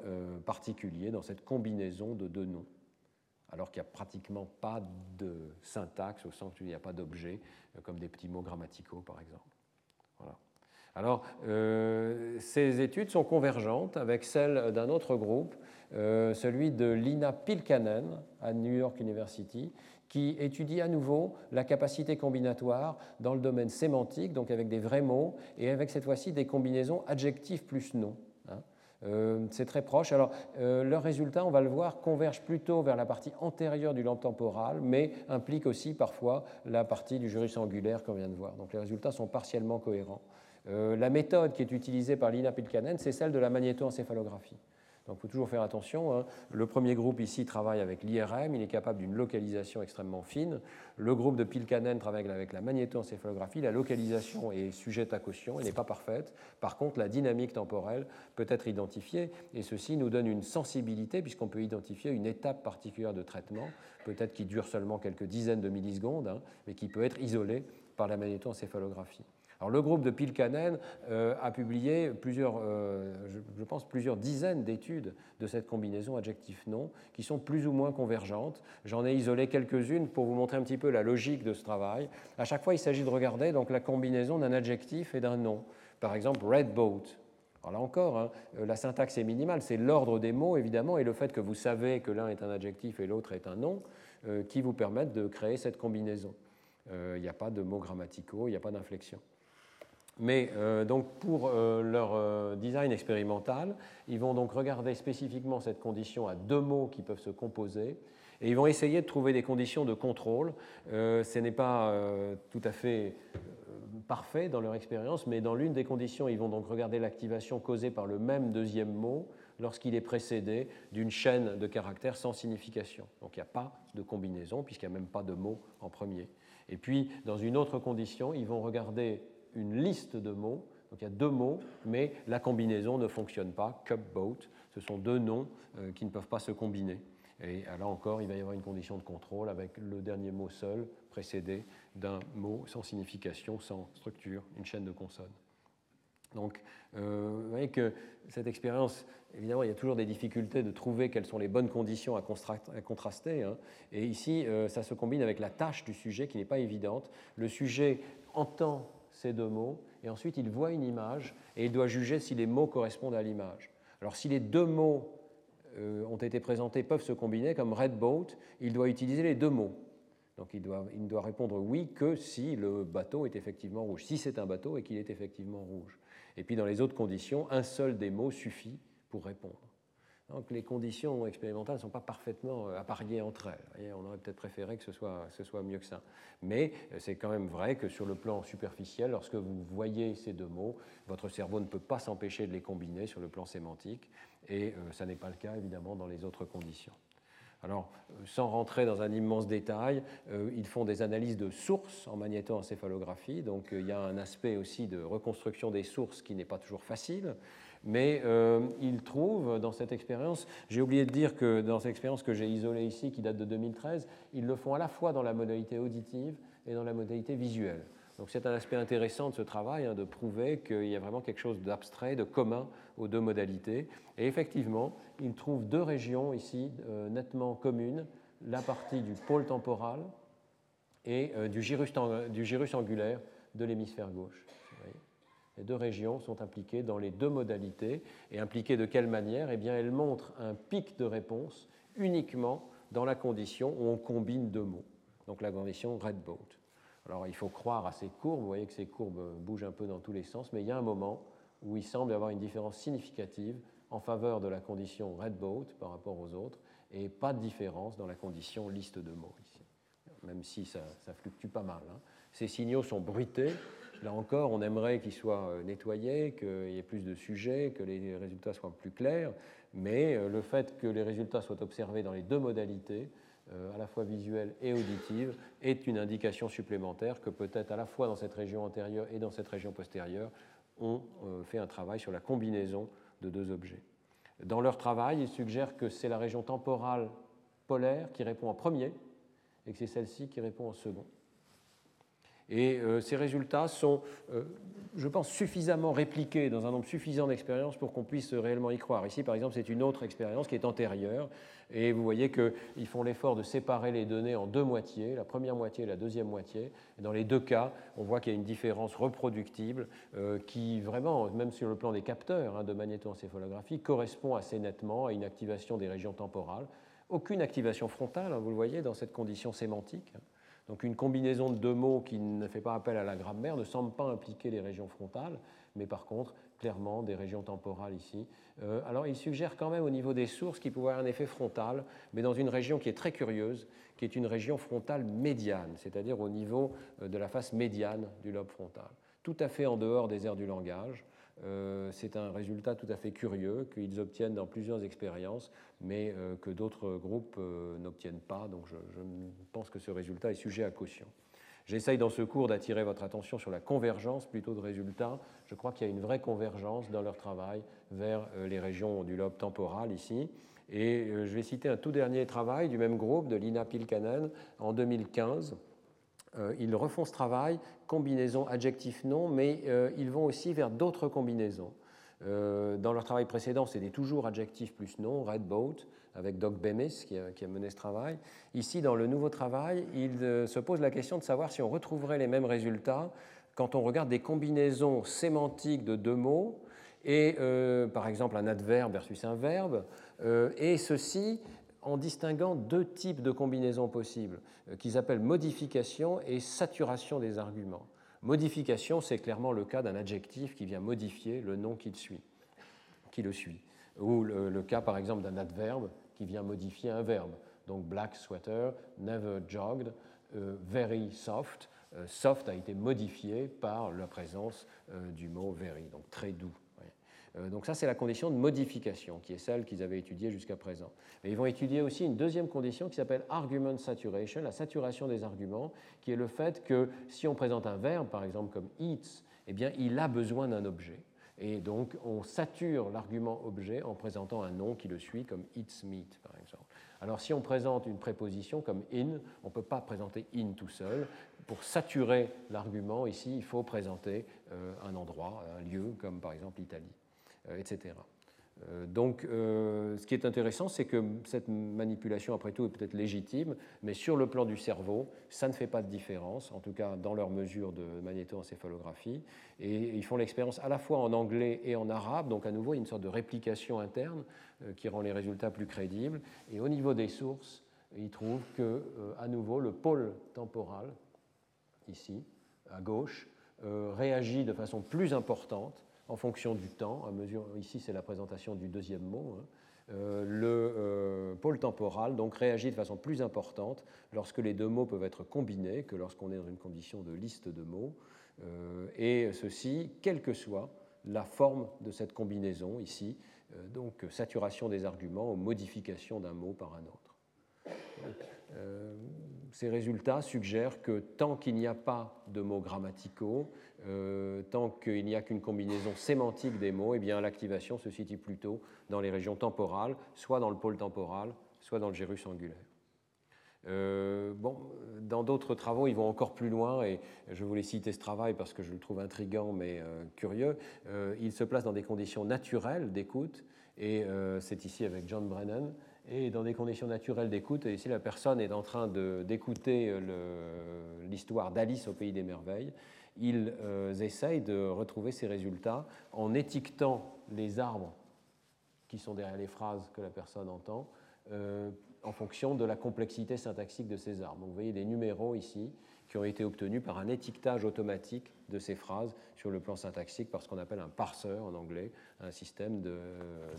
particulier dans cette combinaison de deux noms alors qu'il n'y a pratiquement pas de syntaxe, au sens où il n'y a pas d'objet, euh, comme des petits mots grammaticaux, par exemple. Alors, euh, ces études sont convergentes avec celles d'un autre groupe, euh, celui de Lina Pilkanen à New York University, qui étudie à nouveau la capacité combinatoire dans le domaine sémantique, donc avec des vrais mots, et avec cette fois-ci des combinaisons adjectifs plus nom. Euh, c'est très proche. Alors, euh, leurs résultats, on va le voir, convergent plutôt vers la partie antérieure du lampe temporal, mais impliquent aussi parfois la partie du gyrus angulaire qu'on vient de voir. Donc, les résultats sont partiellement cohérents. Euh, la méthode qui est utilisée par Lina Pilkanen, c'est celle de la magnétoencéphalographie. Donc il faut toujours faire attention. Hein. Le premier groupe ici travaille avec l'IRM, il est capable d'une localisation extrêmement fine. Le groupe de Pilkanen travaille avec la magnétoencéphalographie. La localisation est sujette à caution, elle n'est pas parfaite. Par contre, la dynamique temporelle peut être identifiée et ceci nous donne une sensibilité puisqu'on peut identifier une étape particulière de traitement, peut-être qui dure seulement quelques dizaines de millisecondes, hein, mais qui peut être isolée par la magnétoencéphalographie. Alors, le groupe de Pilkanen a publié plusieurs, je, pense, plusieurs dizaines d'études de cette combinaison adjectif-nom qui sont plus ou moins convergentes. J'en ai isolé quelques-unes pour vous montrer un petit peu la logique de ce travail. À chaque fois, il s'agit de regarder donc, la combinaison d'un adjectif et d'un nom. Par exemple, red boat. Alors là encore, hein, la syntaxe est minimale, c'est l'ordre des mots évidemment et le fait que vous savez que l'un est un adjectif et l'autre est un nom qui vous permettent de créer cette combinaison. Il n'y a pas de mots grammaticaux, il n'y a pas d'inflexion. Mais euh, donc pour euh, leur euh, design expérimental, ils vont donc regarder spécifiquement cette condition à deux mots qui peuvent se composer et ils vont essayer de trouver des conditions de contrôle. ce n'est pas tout à fait parfait dans leur expérience, mais dans l'une des conditions, ils vont donc regarder l'activation causée par le même deuxième mot lorsqu'il est précédé d'une chaîne de caractères sans signification. Donc il n'y a pas de combinaison puisqu'il n'y a même pas de mot en premier. Et puis, dans une autre condition, ils vont regarder une liste de mots. Donc il y a deux mots, mais la combinaison ne fonctionne pas. Cup, boat, ce sont deux noms euh, qui ne peuvent pas se combiner. Et là encore, il va y avoir une condition de contrôle avec le dernier mot seul précédé d'un mot sans signification, sans structure, une chaîne de consonnes. Donc, euh, vous voyez que cette expérience, évidemment, il y a toujours des difficultés de trouver quelles sont les bonnes conditions à, contraster. Hein. Et ici, euh, ça se combine avec la tâche du sujet qui n'est pas évidente. Le sujet entend ces deux mots, et ensuite il voit une image, et il doit juger si les mots correspondent à l'image. Alors si les deux mots euh, ont été présentés peuvent se combiner, comme red boat, il doit utiliser les deux mots. Donc il, doit, il ne doit répondre oui que si le bateau est effectivement rouge, si c'est un bateau et qu'il est effectivement rouge. Et puis dans les autres conditions, un seul des mots suffit pour répondre. Donc les conditions expérimentales ne sont pas parfaitement euh, appariées entre elles. on aurait peut-être préféré que ce soit, mieux que ça. Mais euh, c'est quand même vrai que sur le plan superficiel, lorsque vous voyez ces deux mots, votre cerveau ne peut pas s'empêcher de les combiner sur le plan sémantique. Et euh, ça n'est pas le cas évidemment dans les autres conditions. Alors, sans rentrer dans un immense détail, ils font des analyses de sources en magnétoencéphalographie. Donc, il y a un aspect aussi de reconstruction des sources qui n'est pas toujours facile mais euh, ils trouvent dans cette expérience, j'ai oublié de dire que dans cette expérience que j'ai isolée ici, qui date de 2013, ils le font à la fois dans la modalité auditive et dans la modalité visuelle. Donc c'est un aspect intéressant de ce travail, hein, de prouver qu'il y a vraiment quelque chose d'abstrait, de commun aux deux modalités. Et effectivement, ils trouvent deux régions ici euh, nettement communes, la partie du pôle temporal et euh, du gyrus angulaire de l'hémisphère gauche. Les deux régions sont impliquées dans les deux modalités. Et impliquées de quelle manière? Eh bien, elles montrent un pic de réponse uniquement dans la condition où on combine deux mots. Donc la condition red boat. Alors il faut croire à ces courbes. Vous voyez que ces courbes bougent un peu dans tous les sens, mais il y a un moment où il semble y avoir une différence significative en faveur de la condition red boat par rapport aux autres, et pas de différence dans la condition liste de mots ici, même si ça, fluctue pas mal. Hein. Ces signaux sont bruités, Là encore, on aimerait qu'ils soient euh, nettoyés, qu'il y ait plus de sujets, que les résultats soient plus clairs, mais euh, le fait que les résultats soient observés dans les deux modalités, euh, à la fois visuelle et auditive, est une indication supplémentaire que peut-être à la fois dans cette région antérieure et dans cette région postérieure, on fait un travail sur la combinaison de deux objets. Dans leur travail, ils suggèrent que c'est la région temporale polaire qui répond en premier et que c'est celle-ci qui répond en second. Et euh, ces résultats sont, euh, je pense, suffisamment répliqués dans un nombre suffisant d'expériences pour qu'on puisse réellement y croire. Ici, par exemple, c'est une autre expérience qui est antérieure. Et vous voyez qu'ils font l'effort de séparer les données en deux moitiés, la première moitié et la deuxième moitié. Et dans les deux cas, on voit qu'il y a une différence reproductible euh, qui, vraiment, même sur le plan des capteurs hein, de magnétoencéphalographie, correspond assez nettement à une activation des régions temporales. Aucune activation frontale, hein, vous le voyez, dans cette condition sémantique. Donc une combinaison de deux mots qui ne fait pas appel à la grammaire ne semble pas impliquer les régions frontales, mais par contre, clairement, des régions temporales ici. Euh, alors il suggère quand même au niveau des sources qu'il pourrait avoir un effet frontal, mais dans une région qui est très curieuse, qui est une région frontale médiane, c'est-à-dire au niveau euh, de la face médiane du lobe frontal, tout à fait en dehors des aires du langage. Euh, c'est un résultat tout à fait curieux qu'ils obtiennent dans plusieurs expériences, mais euh, que d'autres groupes euh, n'obtiennent pas. Donc je, pense que ce résultat est sujet à caution. J'essaye dans ce cours d'attirer votre attention sur la convergence plutôt de résultats. Je crois qu'il y a une vraie convergence dans leur travail vers les régions du lobe temporal ici. Et je vais citer un tout dernier travail du même groupe, de Lina Pilkanen, en 2015, ils refont ce travail, combinaison adjectif-nom, mais ils vont aussi vers d'autres combinaisons. dans leur travail précédent, c'était toujours adjectif plus nom, red boat, avec Doc Bemis qui a, mené ce travail. Ici, dans le nouveau travail, il se pose la question de savoir si on retrouverait les mêmes résultats quand on regarde des combinaisons sémantiques de deux mots, et par exemple un adverbe versus un verbe, et ceci en distinguant deux types de combinaisons possibles, euh, qu'ils appellent modification et saturation des arguments. Modification, c'est clairement le cas d'un adjectif qui vient modifier le nom qui le suit. Qui le suit. Ou le, cas, par exemple, d'un adverbe qui vient modifier un verbe. Donc black sweater, never jogged, euh, very soft. Euh, soft a été modifié par la présence du mot very, donc très doux. Euh, donc ça, c'est la condition de modification, qui est celle qu'ils avaient étudiée jusqu'à présent. Mais ils vont étudier aussi une deuxième condition qui s'appelle argument saturation, la saturation des arguments, qui est le fait que si on présente un verbe, par exemple comme eats, eh bien, il a besoin d'un objet. Et donc, on sature l'argument objet en présentant un nom qui le suit, comme eats meat, par exemple. Alors, si on présente une préposition comme in, on ne peut pas présenter in tout seul. Pour saturer l'argument, ici, il faut présenter euh, un endroit, un lieu, comme par exemple l'Italie. Euh, etc. Euh, donc, euh, ce qui est intéressant, c'est que cette manipulation, après tout, est peut-être légitime, mais sur le plan du cerveau, ça ne fait pas de différence, en tout cas dans leur mesure de magnétoencéphalographie. Et ils font l'expérience à la fois en anglais et en arabe, donc à nouveau, il y a une sorte de réplication interne qui rend les résultats plus crédibles. Et au niveau des sources, ils trouvent que, à nouveau, le pôle temporal, ici, à gauche, réagit de façon plus importante en fonction du temps. À mesure, ici, c'est la présentation du deuxième mot. Hein. Euh, le euh, pôle temporal donc réagit de façon plus importante lorsque les deux mots peuvent être combinés que lorsqu'on est dans une condition de liste de mots. Euh, et ceci, quelle que soit la forme de cette combinaison ici, donc saturation des arguments ou modification d'un mot par un autre. Euh, ces résultats suggèrent que tant qu'il n'y a pas de mots grammaticaux, euh, tant qu'il n'y a qu'une combinaison sémantique des mots, eh bien l'activation se situe plutôt dans les régions temporales, soit dans le pôle temporal, soit dans le gérus angulaire. Euh, bon, dans d'autres travaux, ils vont encore plus loin, et je voulais citer ce travail parce que je le trouve intrigant mais curieux. il se place dans des conditions naturelles d'écoute, et c'est ici avec John Brennan, et dans des conditions naturelles d'écoute. Et ici, la personne est en train d'écouter l'histoire d'Alice au pays des merveilles. Ils euh, essayent de retrouver ces résultats en étiquetant les arbres qui sont derrière les phrases que la personne entend euh, en fonction de la complexité syntaxique de ces arbres. Vous voyez des numéros ici qui ont été obtenus par un étiquetage automatique de ces phrases sur le plan syntaxique par ce qu'on appelle un parseur en anglais, un système de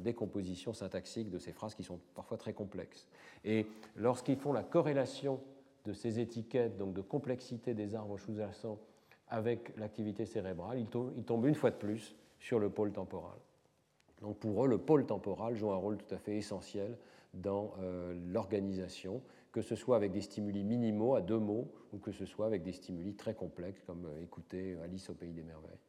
décomposition syntaxique de ces phrases qui sont parfois très complexes. Et lorsqu'ils font la corrélation de ces étiquettes, donc de complexité des arbres sous-jacents avec l'activité cérébrale, ils tombent une fois de plus sur le pôle temporal. Donc pour eux, le pôle temporal joue un rôle tout à fait essentiel dans euh, l'organisation, que ce soit avec des stimuli minimaux à deux mots ou que ce soit avec des stimuli très complexes comme euh, écouter Alice au pays des merveilles.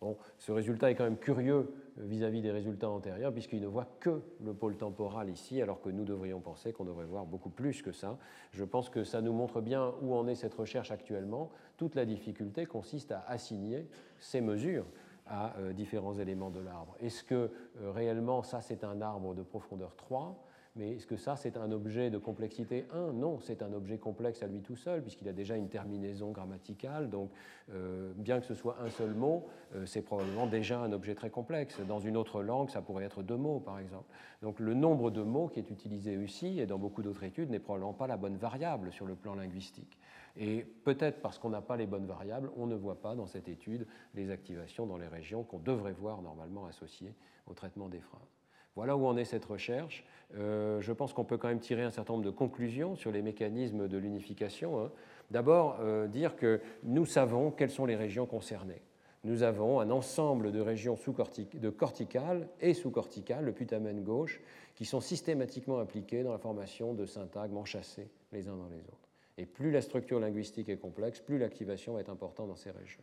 Bon, ce résultat est quand même curieux euh, vis-à-vis des résultats antérieurs, puisqu'il ne voit que le pôle temporal ici, alors que nous devrions penser qu'on devrait voir beaucoup plus que ça. Je pense que ça nous montre bien où en est cette recherche actuellement. Toute la difficulté consiste à assigner ces mesures à différents éléments de l'arbre. Est-ce que réellement ça c'est un arbre de profondeur 3 mais est-ce que ça, c'est un objet de complexité 1 Non, c'est un objet complexe à lui tout seul, puisqu'il a déjà une terminaison grammaticale. Donc, euh, bien que ce soit un seul mot, euh, c'est probablement déjà un objet très complexe. Dans une autre langue, ça pourrait être deux mots, par exemple. Donc, le nombre de mots qui est utilisé ici, et dans beaucoup d'autres études, n'est probablement pas la bonne variable sur le plan linguistique. Et peut-être parce qu'on n'a pas les bonnes variables, on ne voit pas dans cette étude les activations dans les régions qu'on devrait voir normalement associées au traitement des phrases. Voilà où en est cette recherche. Euh, je pense qu'on peut quand même tirer un certain nombre de conclusions sur les mécanismes de l'unification. Hein. D'abord, euh, dire que nous savons quelles sont les régions concernées. Nous avons un ensemble de régions sous de corticales et sous-corticales, le putamen gauche, qui sont systématiquement impliquées dans la formation de syntagmes enchâssés les uns dans les autres. Et plus la structure linguistique est complexe, plus l'activation va être importante dans ces régions.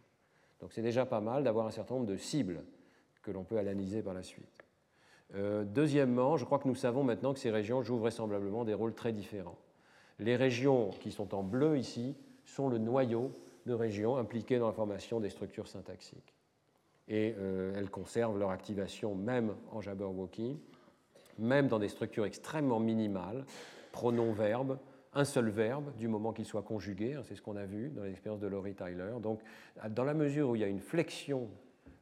Donc c'est déjà pas mal d'avoir un certain nombre de cibles que l'on peut analyser par la suite. Euh, deuxièmement, je crois que nous savons maintenant que ces régions jouent vraisemblablement des rôles très différents. Les régions qui sont en bleu ici sont le noyau de régions impliquées dans la formation des structures syntaxiques. Et euh, elles conservent leur activation même en Jabberwocky, même dans des structures extrêmement minimales, pronom-verbe, un seul verbe du moment qu'il soit conjugué, hein, c'est ce qu'on a vu dans l'expérience de Laurie Tyler. Donc, dans la mesure où il y a une flexion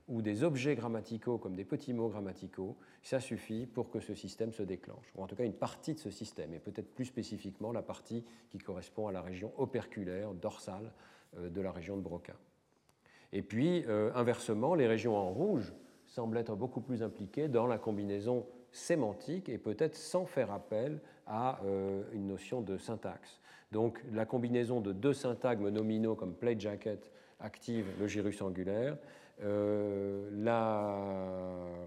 ou des objets grammaticaux comme des petits mots grammaticaux, ça suffit pour que ce système se déclenche, ou en tout cas une partie de ce système, et peut-être plus spécifiquement la partie qui correspond à la région operculaire, dorsale euh, de la région de Broca. Et puis, euh, inversement, les régions en rouge semblent être beaucoup plus impliquées dans la combinaison sémantique et peut-être sans faire appel à euh, une notion de syntaxe. Donc la combinaison de deux syntagmes nominaux comme play jacket active le gyrus angulaire, la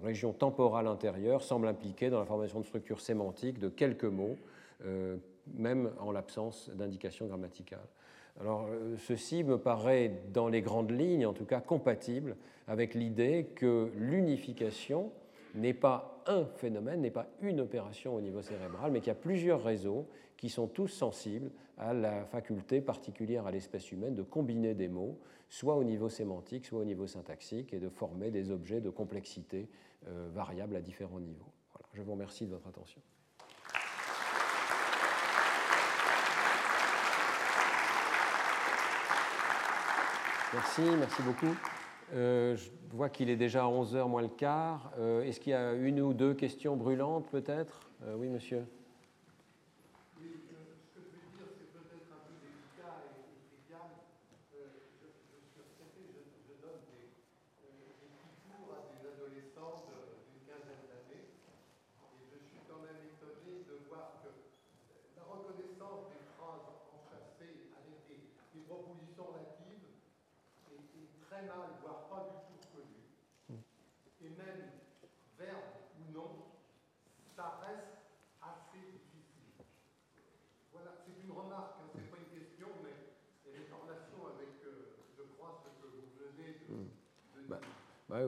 région temporale intérieure semble impliquée dans la formation de structures sémantiques de quelques mots, euh, même en l'absence d'indication grammaticale. Alors, euh, ceci me paraît, dans les grandes lignes, en tout cas, compatible avec l'idée que l'unification n'est pas un phénomène, n'est pas une opération au niveau cérébral, mais qu'il y a plusieurs réseaux qui sont tous sensibles à la faculté particulière à l'espèce humaine de combiner des mots, soit au niveau sémantique, soit au niveau syntaxique, et de former des objets de complexité euh, variable à différents niveaux. Je vous remercie de votre attention. Merci, merci beaucoup. Euh, je vois qu'il est déjà 11h moins le quart. Euh, est-ce qu'il y a une ou deux questions brûlantes peut-être? Euh, Oui, monsieur.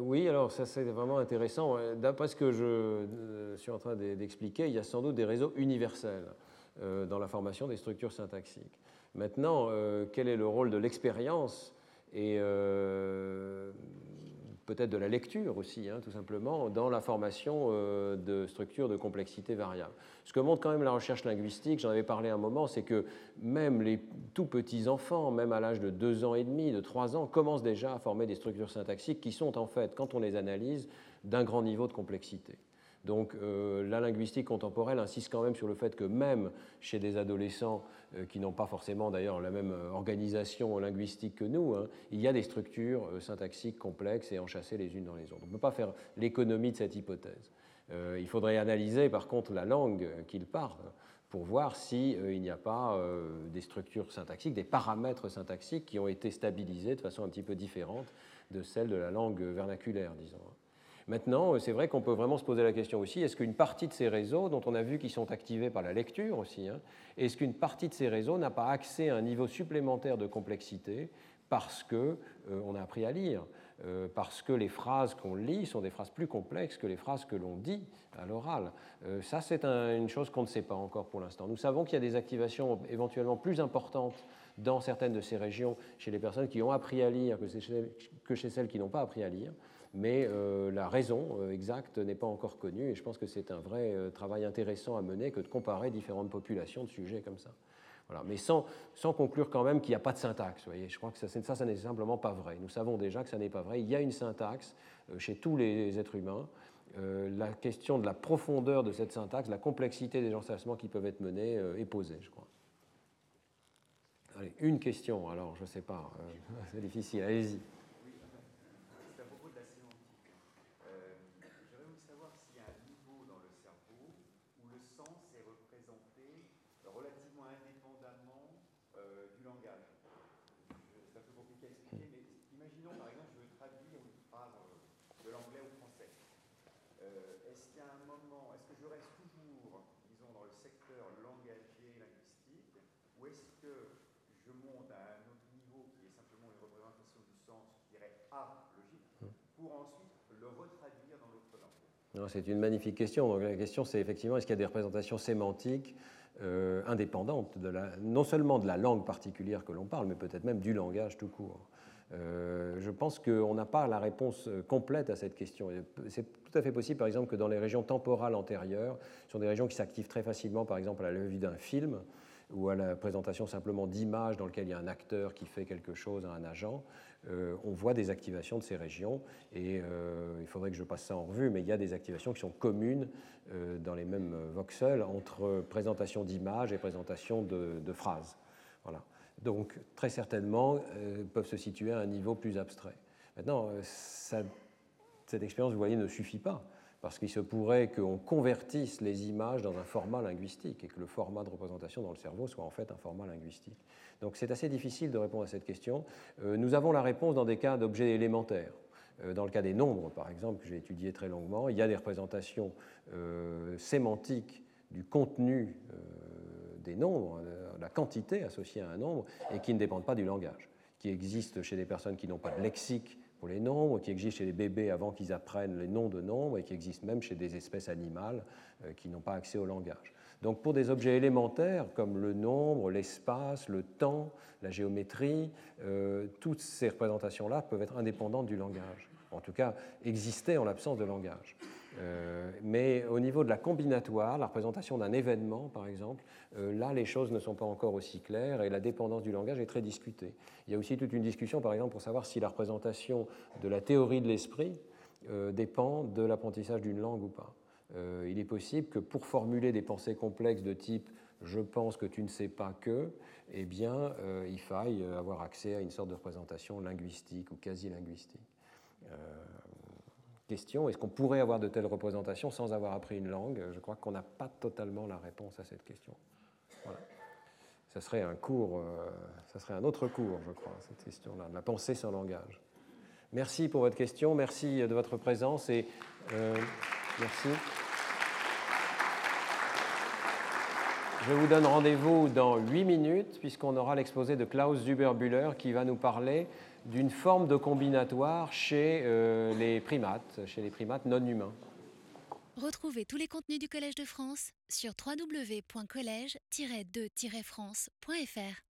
Oui, alors ça c'est vraiment intéressant. D'après ce que je euh, suis en train d'expliquer, il y a sans doute des réseaux universels euh, dans la formation des structures syntaxiques. Maintenant, quel est le rôle de l'expérience et peut-être de la lecture aussi, hein, tout simplement, dans la formation euh, de structures de complexité variable. Ce que montre quand même la recherche linguistique, j'en avais parlé un moment, c'est que même les tout petits enfants, même à l'âge de 2 ans et demi, de 3 ans, commencent déjà à former des structures syntaxiques qui sont en fait, quand on les analyse, d'un grand niveau de complexité. Donc euh, la linguistique contemporaine insiste quand même sur le fait que même chez des adolescents qui n'ont pas forcément d'ailleurs la même euh, organisation linguistique que nous, hein, il y a des structures syntaxiques complexes et enchâssées les unes dans les autres. On ne peut pas faire l'économie de cette hypothèse. il faudrait analyser par contre la langue qu'ils parlent pour voir s'il n'y a pas des structures syntaxiques, des paramètres syntaxiques qui ont été stabilisés de façon un petit peu différente de celle de la langue vernaculaire, disons. Maintenant, euh, c'est vrai qu'on peut vraiment se poser la question aussi, est-ce qu'une partie de ces réseaux, dont on a vu qu'ils sont activés par la lecture aussi, hein, est-ce qu'une partie de ces réseaux n'a pas accès à un niveau supplémentaire de complexité parce qu'on euh, a appris à lire, euh, parce que les phrases qu'on lit sont des phrases plus complexes que les phrases que l'on dit à l'oral? ça, c'est une chose qu'on ne sait pas encore pour l'instant. Nous savons qu'il y a des activations éventuellement plus importantes dans certaines de ces régions chez les personnes qui ont appris à lire que chez celles qui n'ont pas appris à lire mais euh, la raison euh, exacte n'est pas encore connue et je pense que c'est un vrai euh, travail intéressant à mener que de comparer différentes populations de sujets comme ça. Voilà. Mais sans, sans, conclure quand même qu'il n'y a pas de syntaxe. Voyez. Je crois que ça, ça, ça n'est simplement pas vrai. Nous savons déjà que ça n'est pas vrai. Il y a une syntaxe chez tous les êtres humains. la question de la profondeur de cette syntaxe, la complexité des enseignements qui peuvent être menés est posée, je crois. Allez, une question, alors, je ne sais pas, c'est difficile, allez-y. C'est une magnifique question. La question, c'est effectivement est-ce qu'il y a des représentations sémantiques euh, indépendante, de la, non seulement de la langue particulière que l'on parle, mais peut-être même du langage tout court? Euh, je pense qu'on n'a pas la réponse complète à cette question. C'est tout à fait possible, par exemple, que dans les régions temporales antérieures, ce sont des régions qui s'activent très facilement, par exemple, à la vue d'un film ou à la présentation simplement d'images dans lesquelles il y a un acteur qui fait quelque chose à un agent, euh, on voit des activations de ces régions. Et euh, il faudrait que je passe ça en revue, mais il y a des activations qui sont communes dans les mêmes voxels entre présentation d'images et présentation de, phrases. Voilà donc très certainement euh, peuvent se situer à un niveau plus abstrait. Maintenant, euh, cette expérience, vous voyez, ne suffit pas, parce qu'il se pourrait qu'on convertisse les images dans un format linguistique et que le format de représentation dans le cerveau soit en fait un format linguistique. Donc c'est assez difficile de répondre à cette question. Euh, nous avons la réponse dans des cas d'objets élémentaires. Dans le cas des nombres, par exemple, que j'ai étudié très longuement, il y a des représentations sémantiques du contenu des nombres, la quantité associée à un nombre, et qui ne dépendent pas du langage, qui existent chez des personnes qui n'ont pas de lexique pour les nombres, qui existent chez les bébés avant qu'ils apprennent les noms de nombres, et qui existent même chez des espèces animales euh, qui n'ont pas accès au langage. Donc pour des objets élémentaires comme le nombre, l'espace, le temps, la géométrie, euh, toutes ces représentations-là peuvent être indépendantes du langage, en tout cas exister en l'absence de langage. Euh, mais au niveau de la combinatoire, la représentation d'un événement, par exemple, euh, là, les choses ne sont pas encore aussi claires et la dépendance du langage est très discutée. Il y a aussi toute une discussion, par exemple, pour savoir si la représentation de la théorie de l'esprit euh, dépend de l'apprentissage d'une langue ou pas. il est possible que pour formuler des pensées complexes de type je pense que tu ne sais pas que, eh bien, il faille avoir accès à une sorte de représentation linguistique ou quasi-linguistique question. Est-ce qu'on pourrait avoir de telles représentations sans avoir appris une langue? Je crois qu'on n'a pas totalement la réponse à cette question. Voilà. Ça serait un cours, euh, ça serait un autre cours, je crois, cette question-là, la pensée sans langage. Merci pour votre question, merci de votre présence et euh, merci. Je vous donne rendez-vous dans 8 minutes, puisqu'on aura l'exposé de Klaus Zuber-Bühler qui va nous parler d'une forme de combinatoire chez euh, les primates, chez les primates non humains. Retrouvez tous les contenus du Collège de France sur www.colège-2-france.fr.